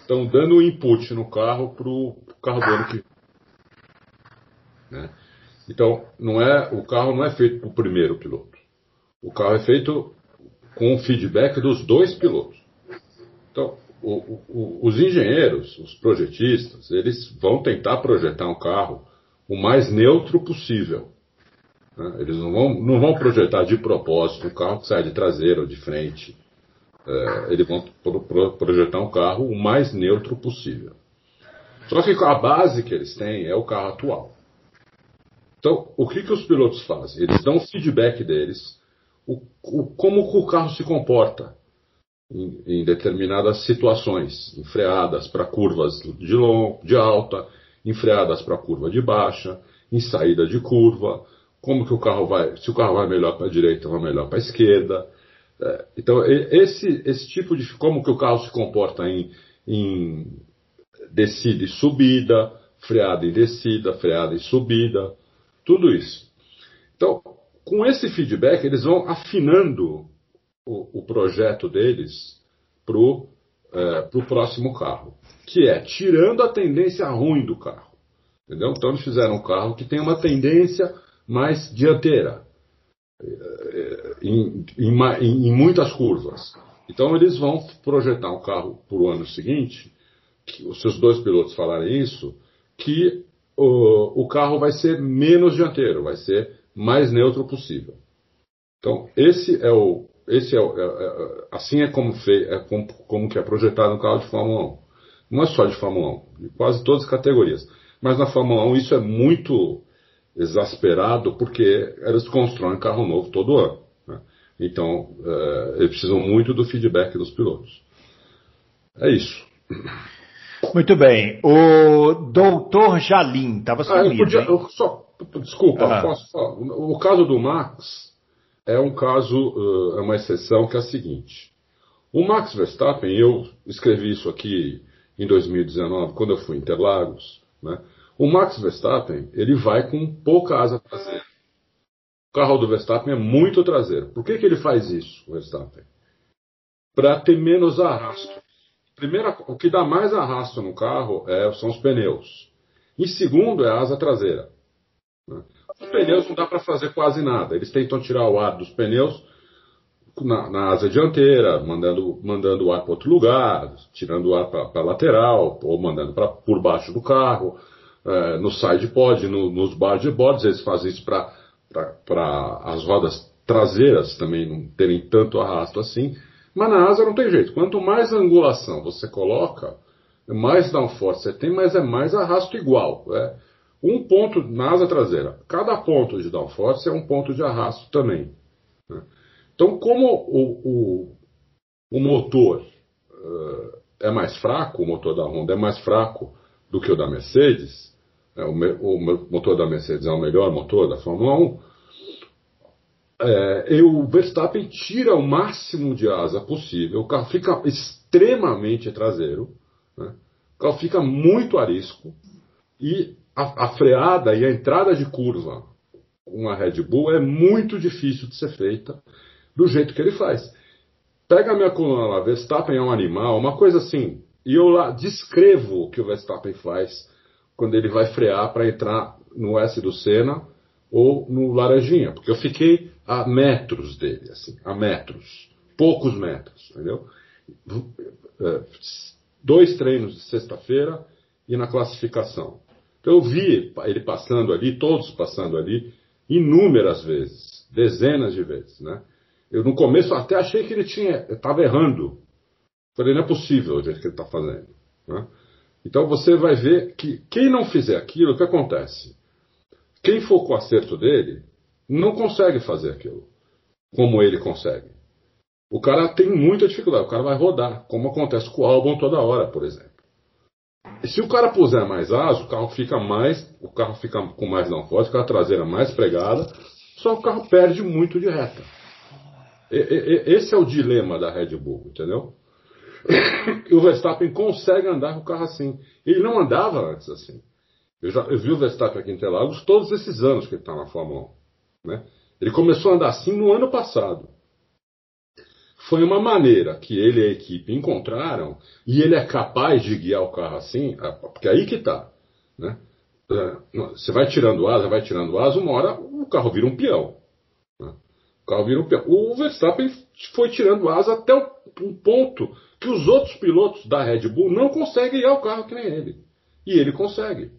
estão dando input no carro para o carro do ano que né? Então, não é, o carro não é feito para o primeiro piloto. O carro é feito com o feedback dos dois pilotos. Então, o, o, os engenheiros, os projetistas, eles vão tentar projetar um carro o mais neutro possível. Né? Eles não vão, não vão projetar de propósito um carro que sai de traseira ou de frente. É, eles vão pro, pro, projetar um carro o mais neutro possível. Só que a base que eles têm é o carro atual. Então, o que, que os pilotos fazem? Eles dão feedback deles, o, o, como o carro se comporta em, em determinadas situações, em freadas para curvas de, long, de alta, em freadas para curva de baixa, em saída de curva, como que o carro vai, se o carro vai melhor para a direita, vai melhor para a esquerda. É, então, esse, esse tipo de como que o carro se comporta em, em descida e subida, freada e descida, freada e subida, tudo isso. Então, com esse feedback, eles vão afinando o, o projeto deles para o é, próximo carro, que é tirando a tendência ruim do carro. Entendeu? Então, eles fizeram um carro que tem uma tendência mais dianteira, é, em, em, em muitas curvas. Então, eles vão projetar um carro para o ano seguinte, que os seus dois pilotos falarem isso, que o, carro vai ser menos dianteiro, vai ser mais neutro possível. Então, esse é o. Esse é, o, é, é assim é como, fei, é como, como, que é projetado no carro de Fórmula 1. Não é só de Fórmula 1, de quase todas as categorias. Mas na Fórmula 1 isso é muito exasperado porque eles constroem carro novo todo ano. Né? Então, é, eles precisam muito do feedback dos pilotos. É isso. Muito bem. O doutor Jalim, estava sumido. Ah, podia, só, desculpa, ah. posso falar. O caso do Max é um caso, é uma exceção que é a seguinte. O Max Verstappen, eu escrevi isso aqui em 2019, quando eu fui em Interlagos, né? O Max Verstappen, ele vai com pouca asa traseira. O carro do Verstappen é muito traseiro. Por que, que ele faz isso, o Verstappen? Para ter menos arrasto. Primeiro, o que dá mais arrasto no carro é, são os pneus. E segundo é a asa traseira. Né? Os pneus não dá para fazer quase nada. Eles tentam tirar o ar dos pneus na, na asa dianteira, mandando, mandando o ar para outro lugar, tirando o ar para a lateral, ou mandando pra, por baixo do carro, é, no side pod, no, nos boards, eles fazem isso para as rodas traseiras também não terem tanto arrasto assim. Mas na asa não tem jeito. Quanto mais angulação você coloca, mais downforce você tem, mas é mais arrasto igual. É um ponto na asa traseira. Cada ponto de downforce é um ponto de arrasto também. Né? Então, como o, o, o motor uh, é mais fraco, o motor da Honda é mais fraco do que o da Mercedes, é, o, o, motor da Mercedes é o melhor motor da Fórmula 1, é, o Verstappen tira o máximo de asa possível, o carro fica extremamente traseiro, né? o carro fica muito arisco e a, a, freada e a entrada de curva com a Red Bull é muito difícil de ser feita do jeito que ele faz. Pega a minha coluna lá, Verstappen é um animal, uma coisa assim, e eu lá descrevo o que o Verstappen faz quando ele vai frear para entrar no S do Senna ou no Laranjinha, porque eu fiquei a metros dele, assim, a metros, poucos metros, entendeu? É, dois treinos de sexta-feira e na classificação. Então eu vi ele passando ali, todos passando ali, inúmeras vezes, dezenas de vezes, né? Eu no começo até achei que ele tinha, estava errando. Falei, não é possível o jeito que ele está fazendo. Né? Então você vai ver que quem não fizer aquilo, o que acontece? Quem for com o acerto dele, não consegue fazer aquilo como ele consegue. O cara tem muita dificuldade, o cara vai rodar, como acontece com o álbum toda hora, por exemplo. E se o cara puser mais asa, o carro fica mais, o carro fica com mais forte, com a traseira mais pregada, só o carro perde muito de reta. E, e, esse é o dilema da Red Bull, entendeu? o Verstappen consegue andar com o carro assim. Ele não andava antes assim. Eu, já, eu vi o Verstappen aqui em Interlagos todos esses anos que ele está na Fórmula 1. Né? Ele começou a andar assim no ano passado. Foi uma maneira que ele e a equipe encontraram e ele é capaz de guiar o carro assim, porque aí que está. Né? É, você vai tirando asa, vai tirando asa, uma hora o carro vira um peão. Né? O carro vira um peão. O Verstappen foi tirando asa até um ponto que os outros pilotos da Red Bull não conseguem guiar o carro que nem ele. E ele consegue.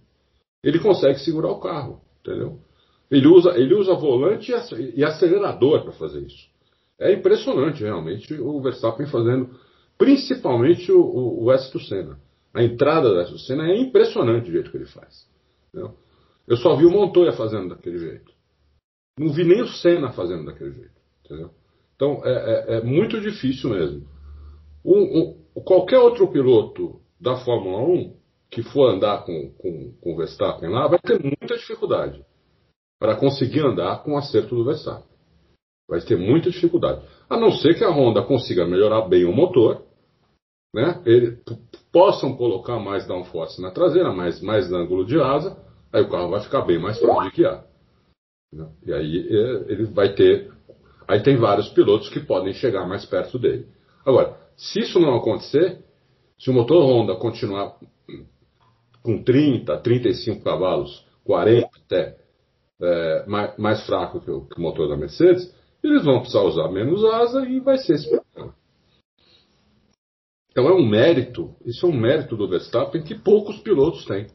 Ele consegue segurar o carro, entendeu? Ele usa, ele usa volante e acelerador para fazer isso. É impressionante, realmente, o Verstappen fazendo, principalmente o, o, o Senna. A entrada do do Senna é impressionante o jeito que ele faz. Entendeu? Eu só vi o Montoya fazendo daquele jeito. Não vi nem o Senna fazendo daquele jeito. Entendeu? Então é, é, é muito difícil mesmo. Um, um, qualquer outro piloto da Fórmula 1 que for andar com, com, com o Verstappen lá vai ter muita dificuldade para conseguir andar com o acerto do Verstappen. Vai ter muita dificuldade. A não ser que a Honda consiga melhorar bem o motor, né? Ele, possam colocar mais downforce na traseira, mais, mais ângulo de asa, aí o carro vai ficar bem mais fácil de guiar. Né? E aí é, ele vai ter. Aí tem vários pilotos que podem chegar mais perto dele. Agora, se isso não acontecer, se o motor Honda continuar com 30, 35 cavalos, 40 até, é, mais, mais, fraco que o, que o, motor da Mercedes, eles vão precisar usar menos asa e vai ser esse problema. Então é um mérito, isso é um mérito do Verstappen que poucos pilotos têm.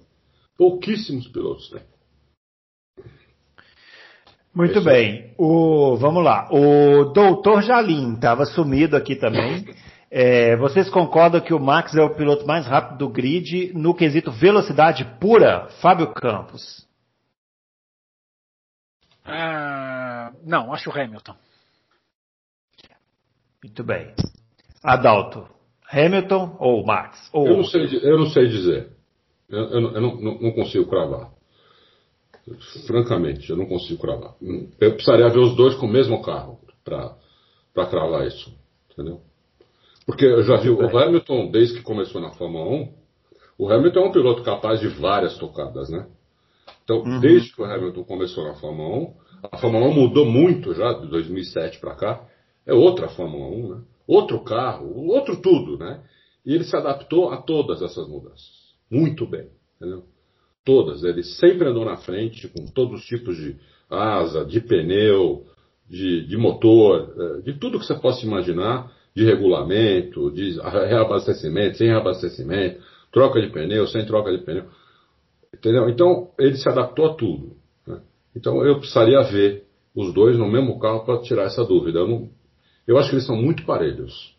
Pouquíssimos pilotos têm. Muito Esse bem. O, vamos lá. O doutor Jalim estava sumido aqui também. É, vocês concordam que o Max é o piloto mais rápido do grid no quesito velocidade pura, Fábio Campos? Ah, não, acho o Hamilton. Muito bem. Adalto, Hamilton ou Max? Ou... Eu, não sei, eu não sei dizer. Eu, eu, eu não, não, não, consigo cravar. Francamente, eu não consigo cravar. Eu precisaria ver os dois com o mesmo carro para cravar isso. Entendeu? Porque eu já vi o Hamilton, desde que começou na Fórmula 1, O Hamilton é um piloto capaz de várias tocadas, né? Então, uhum. desde que o Hamilton começou na Fórmula 1, a Fórmula 1 mudou muito já, de 2007 para cá. É outra Fórmula 1, né? Outro carro, outro tudo, né? E ele se adaptou a todas essas mudanças. Muito bem, entendeu? Todas. Ele sempre andou na frente com todos os tipos de asa, de pneu, de, de motor, eh, de tudo que você possa imaginar, de regulamento, de reabastecimento, sem reabastecimento, troca de pneu, sem troca de pneu. Entendeu? Então, ele se adaptou a tudo. Né? Então, eu precisaria ver os dois no mesmo carro para tirar essa dúvida. Eu, não, eu acho que eles são muito parelhos.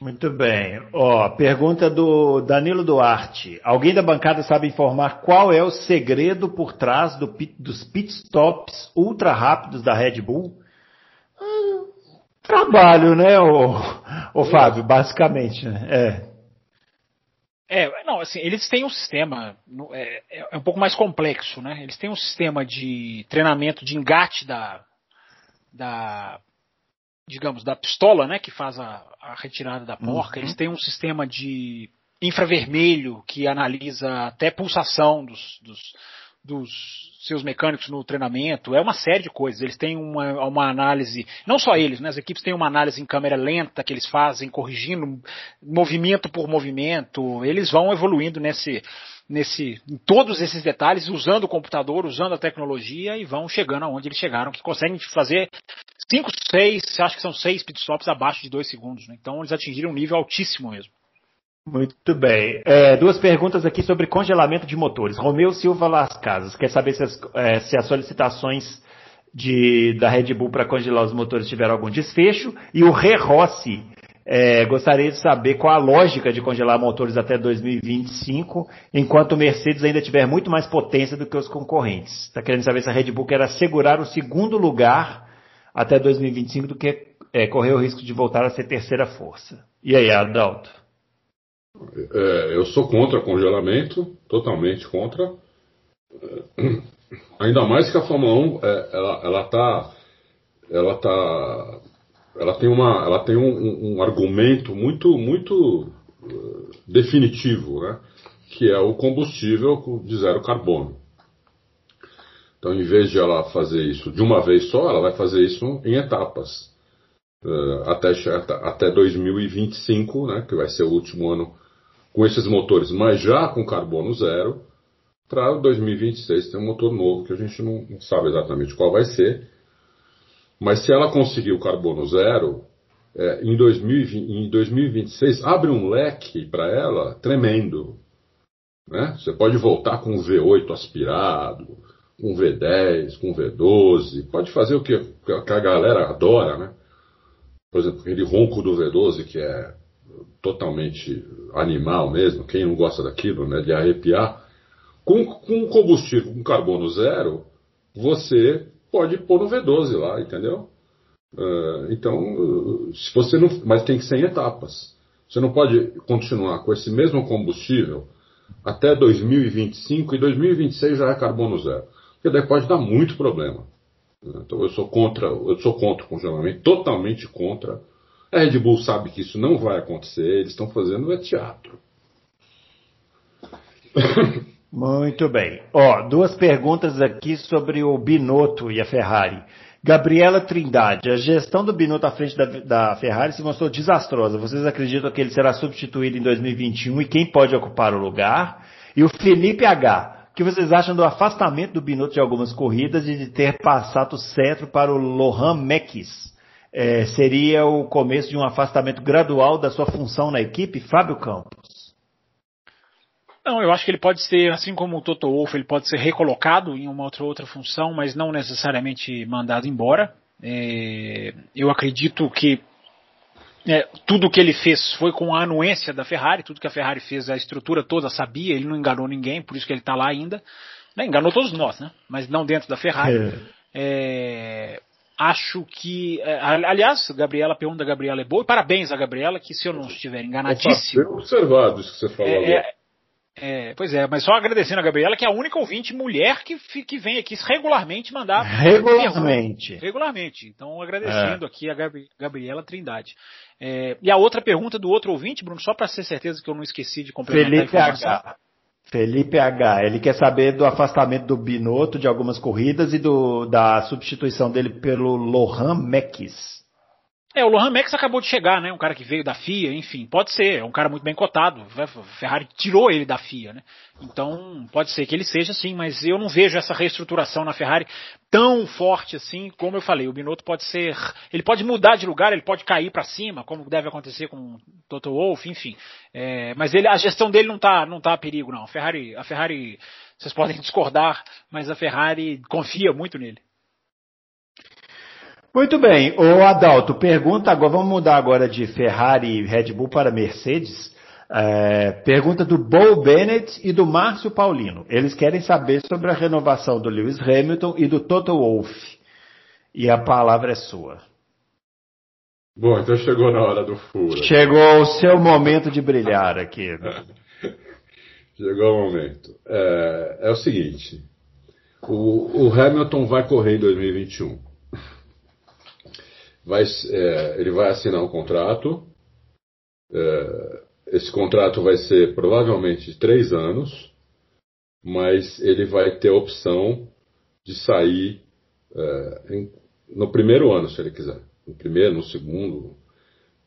Muito bem. Ó, pergunta do Danilo Duarte. Alguém da bancada sabe informar qual é o segredo por trás do, dos pitstops ultra rápidos da Red Bull? Ah, trabalho, né, o, o Fábio, basicamente. Né? É. É, não, assim, eles têm um sistema, é, é, é, um pouco mais complexo, né? Eles têm um sistema de treinamento de engate da, da digamos, da pistola, né, que faz a, a retirada da porca. Uhum. Eles têm um sistema de infravermelho que analisa até pulsação dos, dos, dos seus mecânicos no treinamento, é uma série de coisas. Eles têm uma, uma análise, não só eles, né, as equipes têm uma análise em câmera lenta que eles fazem, corrigindo movimento por movimento. Eles vão evoluindo nesse, nesse, em todos esses detalhes, usando o computador, usando a tecnologia e vão chegando aonde eles chegaram, que conseguem fazer 5, 6, acho que são 6 pitstops abaixo de 2 segundos. Né? Então eles atingiram um nível altíssimo mesmo. Muito bem. É, duas perguntas aqui sobre congelamento de motores. Romeu Silva Las Casas quer saber se as, é, se as solicitações de, da Red Bull para congelar os motores tiveram algum desfecho. E o Re Rossi é, gostaria de saber qual a lógica de congelar motores até 2025, enquanto o Mercedes ainda tiver muito mais potência do que os concorrentes. Está querendo saber se a Red Bull quer assegurar o segundo lugar até 2025 do que é, correr o risco de voltar a ser terceira força. E aí, Adalto? É, eu sou contra congelamento, totalmente contra. É, ainda mais que a Fórmula 1, é, ela, ela tá, ela tá, ela tem uma, ela tem um, um argumento muito, muito uh, definitivo, né? Que é o combustível de zero carbono. Então, em vez de ela fazer isso de uma vez só, ela vai fazer isso em etapas. Uh, até, até 2025, né, que vai ser o último ano com esses motores, mas já com carbono zero, para 2026 ter um motor novo que a gente não, sabe exatamente qual vai ser. Mas se ela conseguir o carbono zero, é, em, 2020, em 2026 abre um leque para ela tremendo. Né? Você pode voltar com um V8 aspirado, com um V10, com um V12, pode fazer o que, que a galera adora, né? Por exemplo, aquele ronco do V12 que é totalmente animal mesmo, quem não gosta daquilo, né, de arrepiar, com, com combustível com carbono zero, você pode pôr no V12 lá, entendeu? Uh, então, se você não, mas tem que ser em etapas. Você não pode continuar com esse mesmo combustível até 2025 e 2026 já é carbono zero, porque daí pode dar muito problema. Então eu sou contra, eu sou contra o congelamento, totalmente contra a Red Bull sabe que isso não vai acontecer, eles estão fazendo é teatro. Muito bem. Ó, duas perguntas aqui sobre o Binotto e a Ferrari. Gabriela Trindade, a gestão do Binotto à frente da, da, Ferrari se mostrou desastrosa. Vocês acreditam que ele será substituído em 2021 e quem pode ocupar o lugar? E o Felipe H, o que vocês acham do afastamento do Binotto de algumas corridas e de ter passado o cetro para o Lohan Mekis? É, seria o começo de um afastamento gradual da sua função na equipe, Fábio Campos? Não, eu acho que ele pode ser, assim como o Toto Wolff, ele pode ser recolocado em uma outra, outra função, mas não necessariamente mandado embora. É, eu acredito que é, tudo que ele fez foi com a anuência da Ferrari, tudo que a Ferrari fez, a estrutura toda sabia, ele não enganou ninguém, por isso que ele está lá ainda. Né, enganou todos nós, né? Mas não dentro da Ferrari. É. É, acho que. É, aliás, Gabriela, a pergunta da Gabriela é boa. E parabéns a Gabriela, que se eu não estiver enganadíssimo. Opa, bem observado isso que você falou. É, é, É, pois é, mas só agradecendo a Gabriela, que é a única ouvinte mulher que, que vem aqui regularmente mandar. Regularmente. Regularmente. Então, agradecendo é. aqui a Gabriela Trindade. É, e a outra pergunta do outro ouvinte, Bruno, só para ser certeza que eu não esqueci de complementar Felipe H. Felipe H. Ele quer saber do afastamento do Binotto de algumas corridas e do, da substituição dele pelo Lohan Mekis. É, o Lohan Max acabou de chegar, né? Um cara que veio da FIA, enfim, pode ser, é um cara muito bem cotado. Ferrari tirou ele da FIA, né? Então, pode ser que ele seja assim, mas eu não vejo essa reestruturação na Ferrari tão forte assim, como eu falei. O Binotto pode ser, ele pode mudar de lugar, ele pode cair para cima, como deve acontecer com o Toto Wolff, enfim. É, mas ele, a gestão dele não tá, não tá a perigo, não. A Ferrari, a Ferrari, vocês podem discordar, mas a Ferrari confia muito nele. Muito bem. O Adalto, pergunta agora, vamos mudar agora de Ferrari e Red Bull para Mercedes. É, pergunta do Bo Bennett e do Márcio Paulino. Eles querem saber sobre a renovação do Lewis Hamilton e do Toto Wolff. E a palavra é sua. Bom, então chegou na hora do furo. Chegou o seu momento de brilhar aqui. chegou o momento. É, é o seguinte: o, o Hamilton vai correr em 2021 vai, é, ele vai assinar um contrato. É, esse contrato vai ser provavelmente de três anos, mas ele vai ter a opção de sair é, em, no primeiro ano, se ele quiser. No primeiro, no segundo,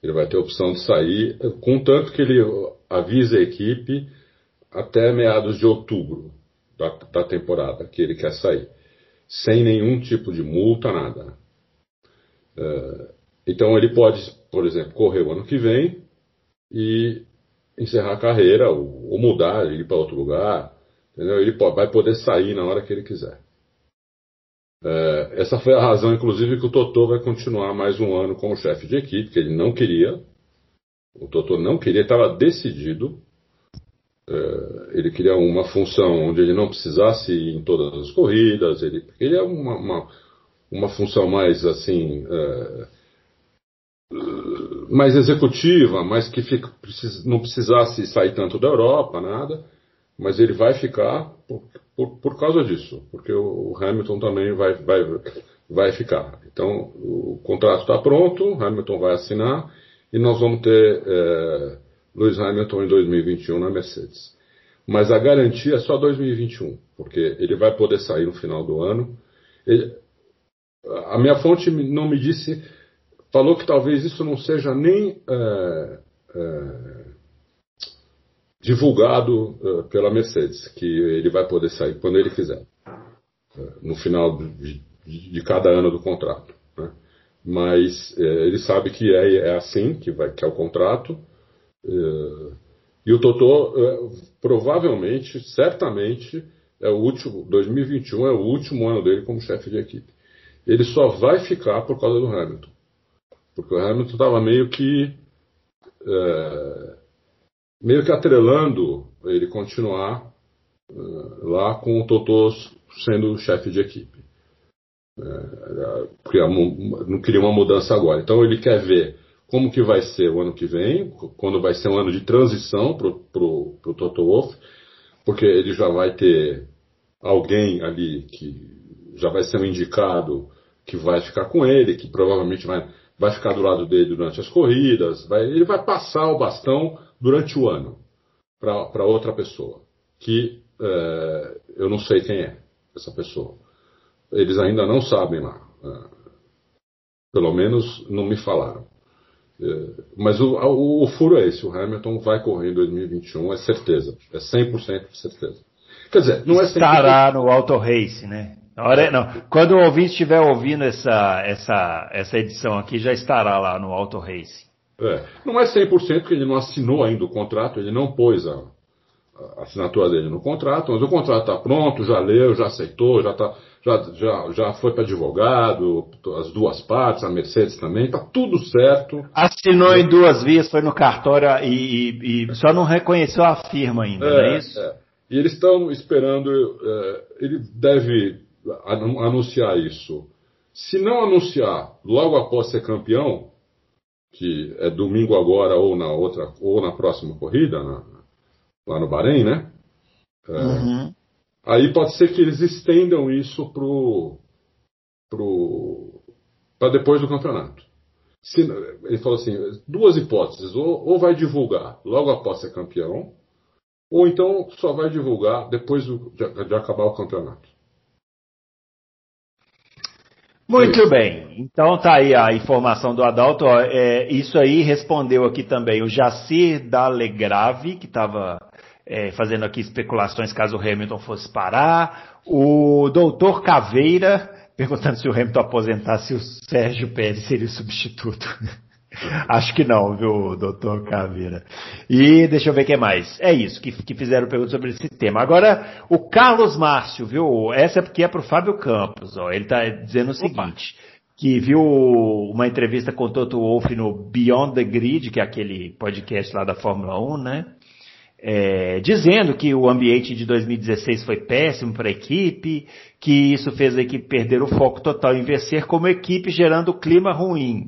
ele vai ter a opção de sair, contanto que ele avise a equipe até meados de outubro da, da temporada que ele quer sair. Sem nenhum tipo de multa, nada. É, então ele pode, por exemplo, correr o ano que vem e encerrar a carreira ou, ou mudar, ir para outro lugar. Entendeu? Ele pode, vai poder sair na hora que ele quiser. É, essa foi a razão, inclusive, que o Totô vai continuar mais um ano como chefe de equipe, que ele não queria. O Totô não queria, estava decidido. É, ele queria uma função onde ele não precisasse ir em todas as corridas. Ele, ele é uma, uma uma função mais assim é, mais executiva, mas que fica, não precisasse sair tanto da Europa, nada, mas ele vai ficar por, por, por causa disso, porque o Hamilton também vai, vai, vai ficar. Então o contrato está pronto, Hamilton vai assinar e nós vamos ter é, Lewis Hamilton em 2021 na Mercedes. Mas a garantia é só 2021, porque ele vai poder sair no final do ano. Ele, a minha fonte não me disse, falou que talvez isso não seja nem é, é, divulgado é, pela Mercedes, que ele vai poder sair quando ele quiser, é, no final de, de, cada ano do contrato. Né? Mas é, ele sabe que é, é, assim que, vai, que é o contrato. e o Totó provavelmente, certamente, é o último, 2021 é o último ano dele como chefe de equipe ele só vai ficar por causa do Hamilton. Porque o Hamilton estava meio que. É, meio que atrelando ele continuar é, lá com o Totô sendo chefe de equipe. É, porque não queria uma mudança agora. Então ele quer ver como que vai ser o ano que vem, quando vai ser um ano de transição para o Toto Wolff, porque ele já vai ter alguém ali que já vai ser um indicado que vai ficar com ele, que provavelmente vai, vai ficar do lado dele durante as corridas, vai, ele vai passar o bastão durante o ano para outra pessoa, que é, eu não sei quem é essa pessoa. Eles ainda não sabem lá. É, pelo menos não me falaram. É, mas o, o, o, furo é esse: o Hamilton vai correr em 2021, é certeza. É 100% de certeza. Quer dizer, não é 100%. Estará no Auto Race, né? Hora, não. Quando o ouvinte estiver ouvindo essa, essa, essa edição aqui, já estará lá no Auto Race. É, não é 100% porque ele não assinou ainda o contrato, ele não pôs a, a assinatura dele no contrato, mas o contrato está pronto, já leu, já aceitou, já, tá, já, já, já foi para advogado, as duas partes, a Mercedes também, está tudo certo. Assinou em duas vias, foi no cartório e, e, e só não reconheceu a firma ainda, é, não é isso? É. E eles estão esperando, é, ele deve anunciar isso. Se não anunciar logo após ser campeão, que é domingo agora ou na outra ou na próxima corrida, na, lá no Bahrein, né? É, uhum. Aí pode ser que eles estendam isso pro, pro, para depois do campeonato. Se, ele falou assim, duas hipóteses, ou, ou, vai divulgar logo após ser campeão, ou então só vai divulgar depois do, de, de acabar o campeonato. Muito bem, então tá aí a informação do Adalto. É, isso aí respondeu aqui também o Jacir Dalegrave, que estava é, fazendo aqui especulações caso o Hamilton fosse parar. O doutor Caveira, perguntando se o Hamilton aposentasse, o Sérgio Pérez seria o substituto. Acho que não, viu, doutor Caveira. E deixa eu ver o que mais. É isso, que, que fizeram perguntas sobre esse tema. Agora, o Carlos Márcio, viu? Essa é porque é para o Fábio Campos. Ó. Ele está dizendo o seguinte. Que viu uma entrevista com o Toto Wolff no Beyond the Grid, que é aquele podcast lá da Fórmula 1, né? É, dizendo que o ambiente de 2016 foi péssimo para a equipe, que isso fez a equipe perder o foco total em vencer como equipe, gerando clima ruim.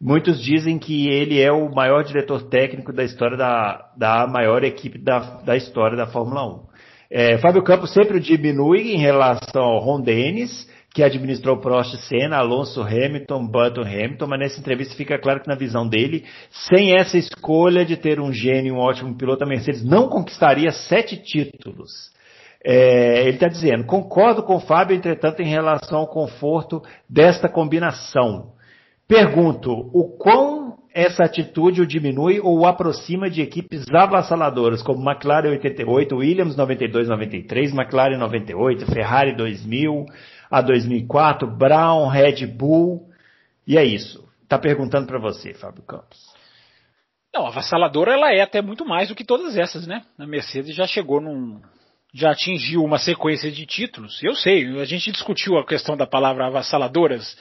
Muitos dizem que ele é o maior diretor técnico da história da, da maior equipe da, da história da Fórmula 1. É, Fábio Campos sempre diminui em relação ao Ron Dennis, que administrou Prost Senna, Alonso Hamilton, Button Hamilton, mas nessa entrevista fica claro que na visão dele, sem essa escolha de ter um gênio, um ótimo piloto, a Mercedes não conquistaria sete títulos. É, ele está dizendo, concordo com o Fábio, entretanto, em relação ao conforto desta combinação. Pergunto, o quão essa atitude o diminui ou o aproxima de equipes avassaladoras, como McLaren 88, Williams 92, 93, McLaren 98, Ferrari 2000, a 2004, Brown, Red Bull, e é isso. Está perguntando para você, Fábio Campos. Não, avassaladora ela é até muito mais do que todas essas, né? A Mercedes já chegou num, já atingiu uma sequência de títulos. Eu sei, a gente discutiu a questão da palavra avassaladoras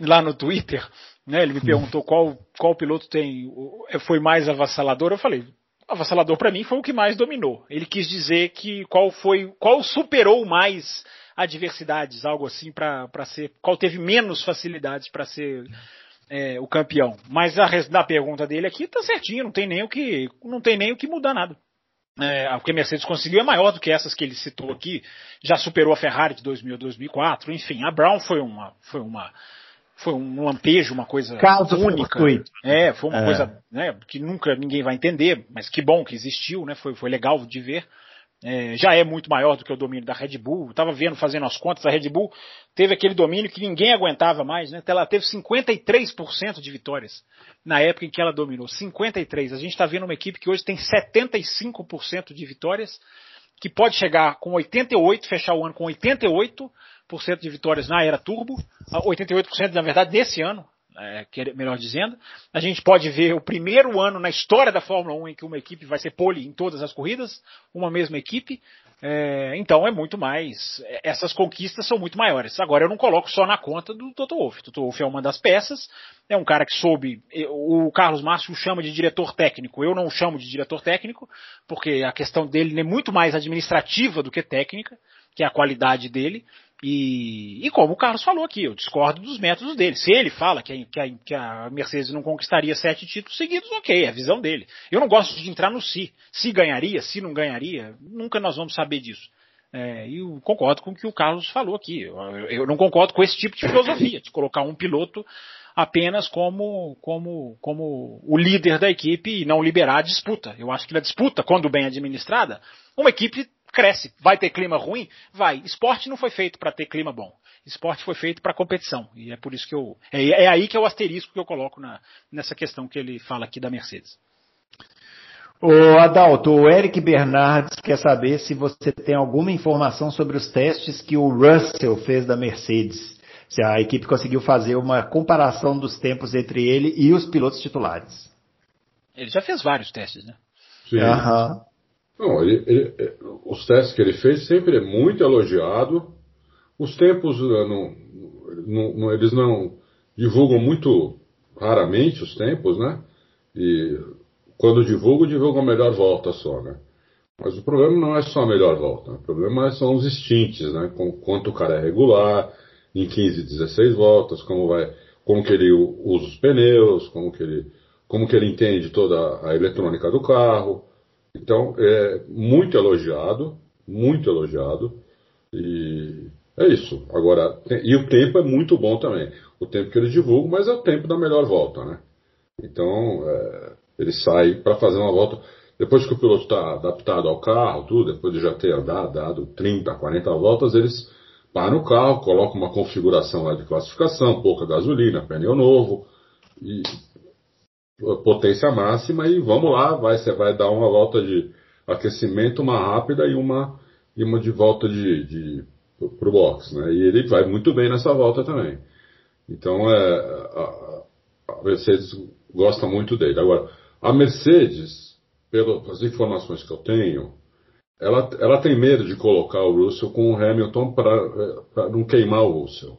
lá no Twitter, né? Ele me perguntou qual, qual piloto tem foi mais avassalador. Eu falei, avassalador para mim foi o que mais dominou. Ele quis dizer que qual foi, qual superou mais adversidades, algo assim para ser, qual teve menos facilidades para ser é, o campeão. Mas a, na pergunta dele aqui tá certinho, não tem nem o que, não tem nem o que mudar nada. É, o que a Mercedes conseguiu é maior do que essas que ele citou aqui. Já superou a Ferrari de 2000 a 2004. Enfim, a Brown foi uma, foi uma foi um lampejo, uma coisa Caso única. É, foi uma é. coisa né, que nunca ninguém vai entender, mas que bom que existiu, né? Foi, foi legal de ver. É, já é muito maior do que o domínio da Red Bull. Estava vendo, fazendo as contas, a Red Bull teve aquele domínio que ninguém aguentava mais, né? Ela teve 53% de vitórias na época em que ela dominou. 53. A gente está vendo uma equipe que hoje tem 75% de vitórias, que pode chegar com 88, fechar o ano com 88, de vitórias na era turbo, 88% na verdade nesse ano, é, melhor dizendo. A gente pode ver o primeiro ano na história da Fórmula 1 em que uma equipe vai ser pole em todas as corridas, uma mesma equipe. É, então é muito mais. É, essas conquistas são muito maiores. Agora eu não coloco só na conta do Toto Wolff. Toto Wolff é uma das peças, é um cara que soube. O Carlos Márcio chama de diretor técnico. Eu não o chamo de diretor técnico, porque a questão dele é muito mais administrativa do que técnica, que é a qualidade dele. E, e, como o Carlos falou aqui, eu discordo dos métodos dele. Se ele fala que a, que, a, que a, Mercedes não conquistaria sete títulos seguidos, ok, é a visão dele. Eu não gosto de entrar no se. Se ganharia, se não ganharia, nunca nós vamos saber disso. É, e eu concordo com o que o Carlos falou aqui. Eu, eu, não concordo com esse tipo de filosofia, de colocar um piloto apenas como, como, como o líder da equipe e não liberar a disputa. Eu acho que na disputa, quando bem administrada, uma equipe cresce. Vai ter clima ruim? Vai. Esporte não foi feito para ter clima bom. Esporte foi feito para competição. E é por isso que eu. É, é, aí que é o asterisco que eu coloco na, nessa questão que ele fala aqui da Mercedes. O Adalto, o Eric Bernardes quer saber se você tem alguma informação sobre os testes que o Russell fez da Mercedes. Se a equipe conseguiu fazer uma comparação dos tempos entre ele e os pilotos titulares. Ele já fez vários testes, né? Sim. Uhum. Não, ele, ele, os testes que ele fez sempre é muito elogiado. Os tempos, eh, não, não, eles não divulgam muito raramente os tempos, né? E quando divulgam, divulgam a melhor volta só, né? Mas o problema não é só a melhor volta. O problema são os instintos, né? Com quanto o cara é regular, em 15, 16 voltas, como vai, como que ele usa os pneus, como que ele, como que ele entende toda a eletrônica do carro. Então, é muito elogiado, muito elogiado. E é isso. Agora, e o tempo é muito bom também. O tempo que eles divulgam, mas é o tempo da melhor volta, né? Então, é, ele sai para fazer uma volta. Depois que o piloto está adaptado ao carro, tudo, depois de já ter andado, dado 30, 40 voltas, eles param o carro, colocam uma configuração lá de classificação, pouca gasolina, pneu novo, e potência máxima, e vamos lá, vai, você vai dar uma volta de aquecimento, uma rápida e uma, e uma de volta de, de para o box, né? E ele vai muito bem nessa volta também. Então é, a, a Mercedes gosta muito dele. Agora, a Mercedes, pelas informações que eu tenho, ela, ela tem medo de colocar o Russell com o Hamilton para não queimar o Russell.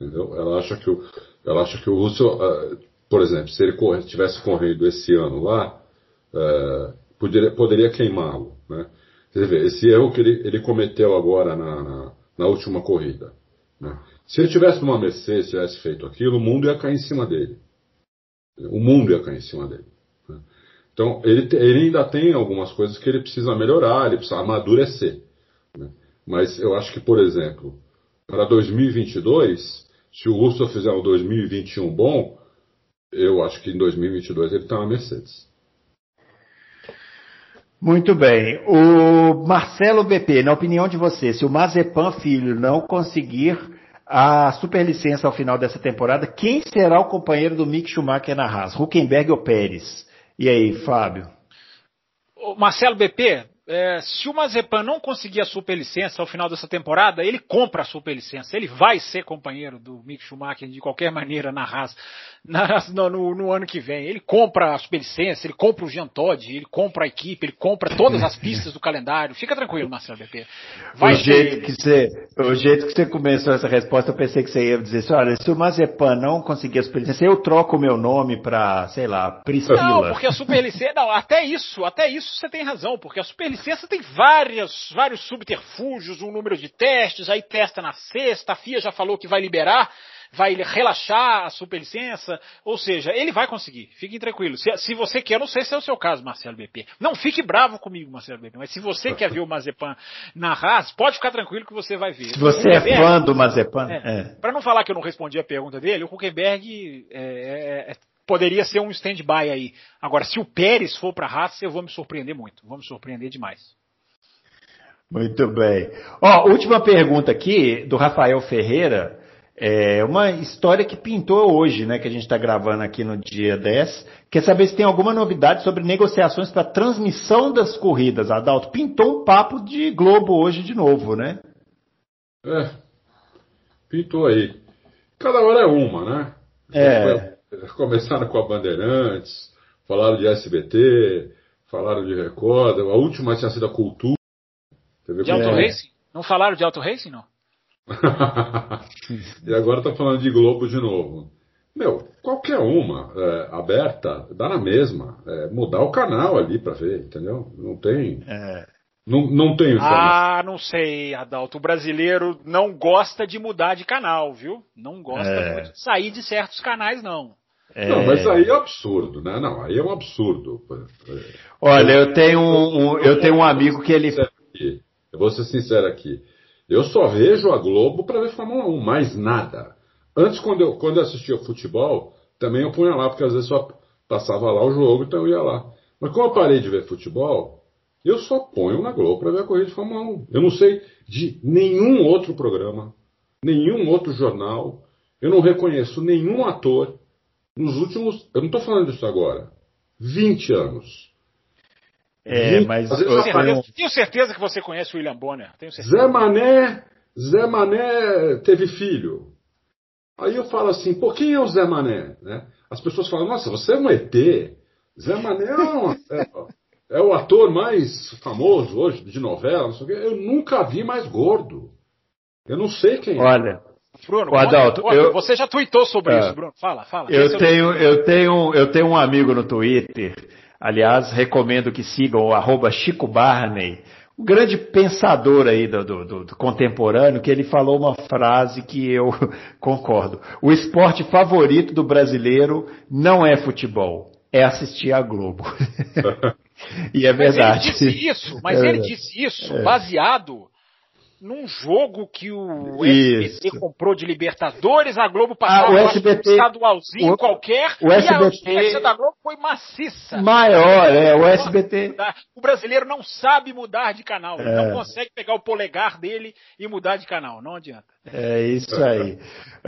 Entendeu? Ela acha que o, ela acha que o Russell, uh, por exemplo, se ele tivesse corrido esse ano lá, uh, poderia, poderia queimá-lo. Né? Você vê, esse erro que ele, ele cometeu agora na, na, na última corrida. Né? Se ele tivesse numa Mercedes, tivesse feito aquilo, o mundo ia cair em cima dele. O mundo ia cair em cima dele. Né? Então, ele, ele ainda tem algumas coisas que ele precisa melhorar, ele precisa amadurecer. Né? Mas eu acho que, por exemplo, para 2022, se o Russell fizer um 2021 bom, eu acho que em 2022 ele está na Mercedes. Muito bem. O Marcelo BP, na opinião de você, se o Mazepan Filho não conseguir a superlicença ao final dessa temporada, quem será o companheiro do Mick Schumacher na Haas? Huckenberg ou Pérez? E aí, Fábio? Marcelo BP, é, se o Mazepan não conseguir a superlicença ao final dessa temporada, ele compra a superlicença. Ele vai ser companheiro do Mick Schumacher de qualquer maneira na Haas na, no, no, ano que vem. Ele compra a superlicença, ele compra o Jean Todt, ele compra a equipe, ele compra todas as pistas do calendário. Fica tranquilo, Marcelo BP. Vai o, jeito que você, o jeito que você começou essa resposta, eu pensei que você ia dizer assim, olha, se o Mazepan não conseguir a superlicença, eu troco o meu nome para, sei lá, Priscila. Não, porque a superlicença, não, até isso, até isso você tem razão, porque a superlicença licença tem várias, vários subterfúgios, um número de testes, aí testa na sexta, a FIA já falou que vai liberar, vai relaxar a superlicença, ou seja, ele vai conseguir, fiquem tranquilos. Se, se, você quer, não sei se é o seu caso, Marcelo BP. Não fique bravo comigo, Marcelo BP, mas se você quer ver o Mazepan na Haas, pode ficar tranquilo que você vai ver. Se você é fã do Mazepan. É, é. Para não falar que eu não respondi a pergunta dele, o Huckenberg é, é, é poderia ser um stand-by aí. Agora, se o Pérez for para a Haas, eu vou me surpreender muito. Vou me surpreender demais. Muito bem. Ó, última pergunta aqui do Rafael Ferreira. É uma história que pintou hoje, né? Que a gente está gravando aqui no dia 10. Quer saber se tem alguma novidade sobre negociações para transmissão das corridas, Adalto? Pintou um papo de Globo hoje de novo, né? É. Pintou aí. Cada hora é uma, né? É. Começaram com a Bandeirantes, falaram de SBT, falaram de Record, a última tinha sido a Cultura. De Auto é. Racing? Não falaram de Auto Racing, não? e agora tá falando de Globo de novo. Meu, qualquer uma é, aberta, dá na mesma. É, mudar o canal ali para ver, entendeu? Não tem. É. Não, não tem Ah, não sei, Adalto. O brasileiro não gosta de mudar de canal, viu? Não gosta é. de sair de certos canais, não. É... Não, mas aí é absurdo, né? Não, aí é um absurdo. Olha, eu tenho um, eu tenho um amigo que ele. Eu vou ser sincero aqui. Eu só vejo a Globo para ver Fórmula 1, mais nada. Antes, quando eu, quando eu assistia futebol, também eu punha lá, porque às vezes só passava lá o jogo, então eu ia lá. Mas como eu parei de ver futebol, eu só ponho na Globo para ver a corrida de Fórmula 1. Eu não sei de nenhum outro programa, nenhum outro jornal. Eu não reconheço nenhum ator nos últimos. Eu não estou falando disso agora. 20 anos. É, 20, mas. Eu tenho, tenho certeza que você conhece o William Bonner. Tenho certeza. Zé Mané. Zé Mané teve filho. Aí eu falo assim, pô, quem é o Zé Mané? Né? As pessoas falam, nossa, você é um ET. Zé Mané é uma. é o ator mais famoso hoje de novela, não sei o quê. Eu nunca vi mais gordo. Eu não sei quem é. Olha, Bruno, Adalto, eu, você já tweetou sobre é, isso, Bruno. Fala, fala. Eu é tenho, eu tenho, eu tenho um amigo no Twitter. Aliás, recomendo que sigam o arroba Chico Barney, um grande pensador aí do, do, do, contemporâneo, que ele falou uma frase que eu concordo. O esporte favorito do brasileiro não é futebol, é assistir a Globo. e é verdade. Mas ele disse isso, mas é ele disse isso é. baseado num jogo que o SBT Isso. comprou de Libertadores, a Globo passou ah, SBT, um estadualzinho o, qualquer, o SBT, e a audiência da Globo foi maciça. Maior, é, o SBT. O brasileiro não sabe mudar de canal, é. não consegue pegar o polegar dele e mudar de canal, não adianta. É isso aí.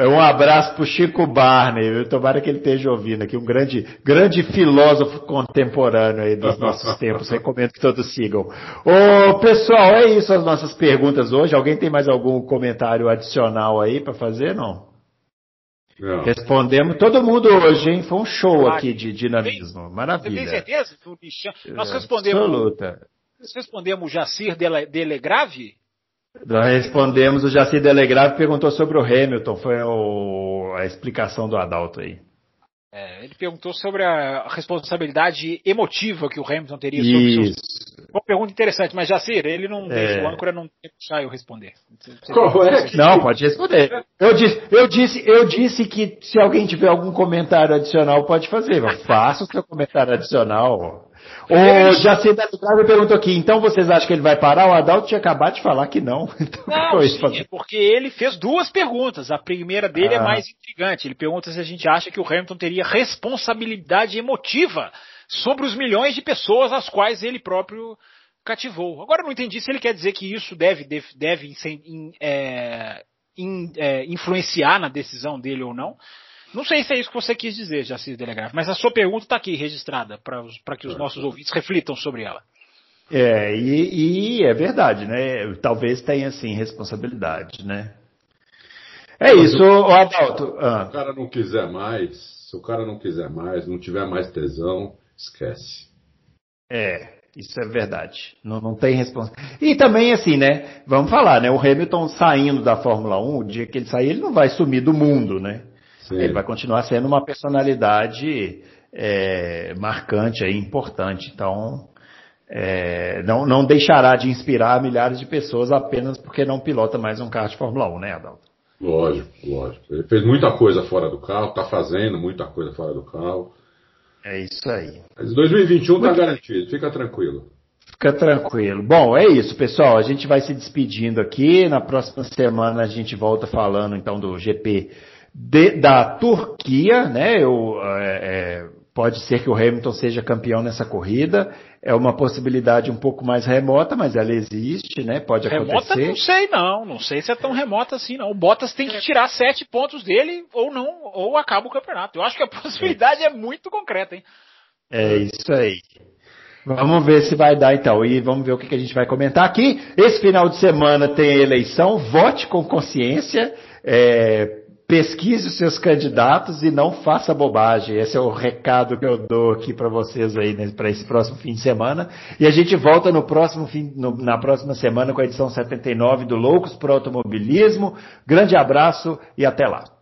É, um abraço pro Chico Barney, tomara que ele esteja ouvindo aqui, um grande, grande filósofo contemporâneo aí dos nossos tempos, recomendo que todos sigam. Ô, pessoal, é isso as nossas perguntas hoje. Alguém tem mais algum comentário adicional aí para fazer, não? Não. Respondemos todo mundo hoje, hein? Foi um show aqui de dinamismo. Maravilha. Você tem certeza? Nós respondemos. Absoluta. Nós respondemos Jacir Delegrave? Nós respondemos, o Jaci Delegrave perguntou sobre o Hamilton, foi o, a explicação do Adalto aí. É, ele perguntou sobre a responsabilidade emotiva que o Hamilton teria sobre Isso. seus... Uma pergunta interessante, mas Jacir, ele não é... deixa o âncora não deixar eu responder. Qual é que... Não, pode responder. Eu disse, eu, disse, eu disse que se alguém tiver algum comentário adicional, pode fazer. Faça o seu comentário adicional. O Jacinto Grave perguntou aqui, então vocês acham que ele vai parar? O Adalto tinha acabado de falar que não. Então, não, sim, é porque ele fez duas perguntas. A primeira dele é ah. é mais intrigante. Ele pergunta se a gente acha que o Hamilton teria responsabilidade emotiva sobre os milhões de pessoas às quais ele próprio cativou. Agora eu não entendi se ele quer dizer que isso deve, deve, deve é, in, é, influenciar na decisão dele ou não. Não sei se é isso que você quis dizer, Jacir Delegrave, mas a sua pergunta está aqui registrada para que os nossos ouvintes reflitam sobre ela. É, e, e, é verdade, né? Talvez tenha, assim, responsabilidade, né? É mas isso, o, Adalto. Ah. Se o cara não quiser mais, se o cara não quiser mais, não tiver mais tesão, esquece. É, isso é verdade. Não, não tem responsabilidade. E também, assim, né? Vamos falar, né? O Hamilton saindo da Fórmula 1, o dia que ele sair, ele não vai sumir do mundo, né? Sim. Ele vai continuar sendo uma personalidade é, marcante aí, importante. Então, é, não, não deixará de inspirar milhares de pessoas apenas porque não pilota mais um carro de Fórmula 1, né, Adalto? Lógico, lógico. Ele fez muita coisa fora do carro, está fazendo muita coisa fora do carro. É isso aí. Mas 2021 está garantido, fica tranquilo. Fica tranquilo. Bom, é isso, pessoal. A gente vai se despedindo aqui. Na próxima semana a gente volta falando então do GP de, da Turquia, né? Eu, é, é, pode ser que o Hamilton seja campeão nessa corrida. É uma possibilidade um pouco mais remota, mas ela existe, né? Pode remota, acontecer. Remota não sei não, não sei se é tão remota assim não. O Bottas tem que tirar sete pontos dele ou não, ou acaba o campeonato. Eu acho que a possibilidade é, é muito concreta, hein? É isso aí. Vamos ver se vai dar então. E vamos ver o que a gente vai comentar aqui. Esse final de semana tem eleição. Vote com consciência. É, pesquise os seus candidatos e não faça bobagem. Esse é o recado que eu dou aqui para vocês aí né, para esse próximo fim de semana. E a gente volta no próximo fim, no, na próxima semana com a edição 79 do Loucos para Automobilismo. Grande abraço e até lá.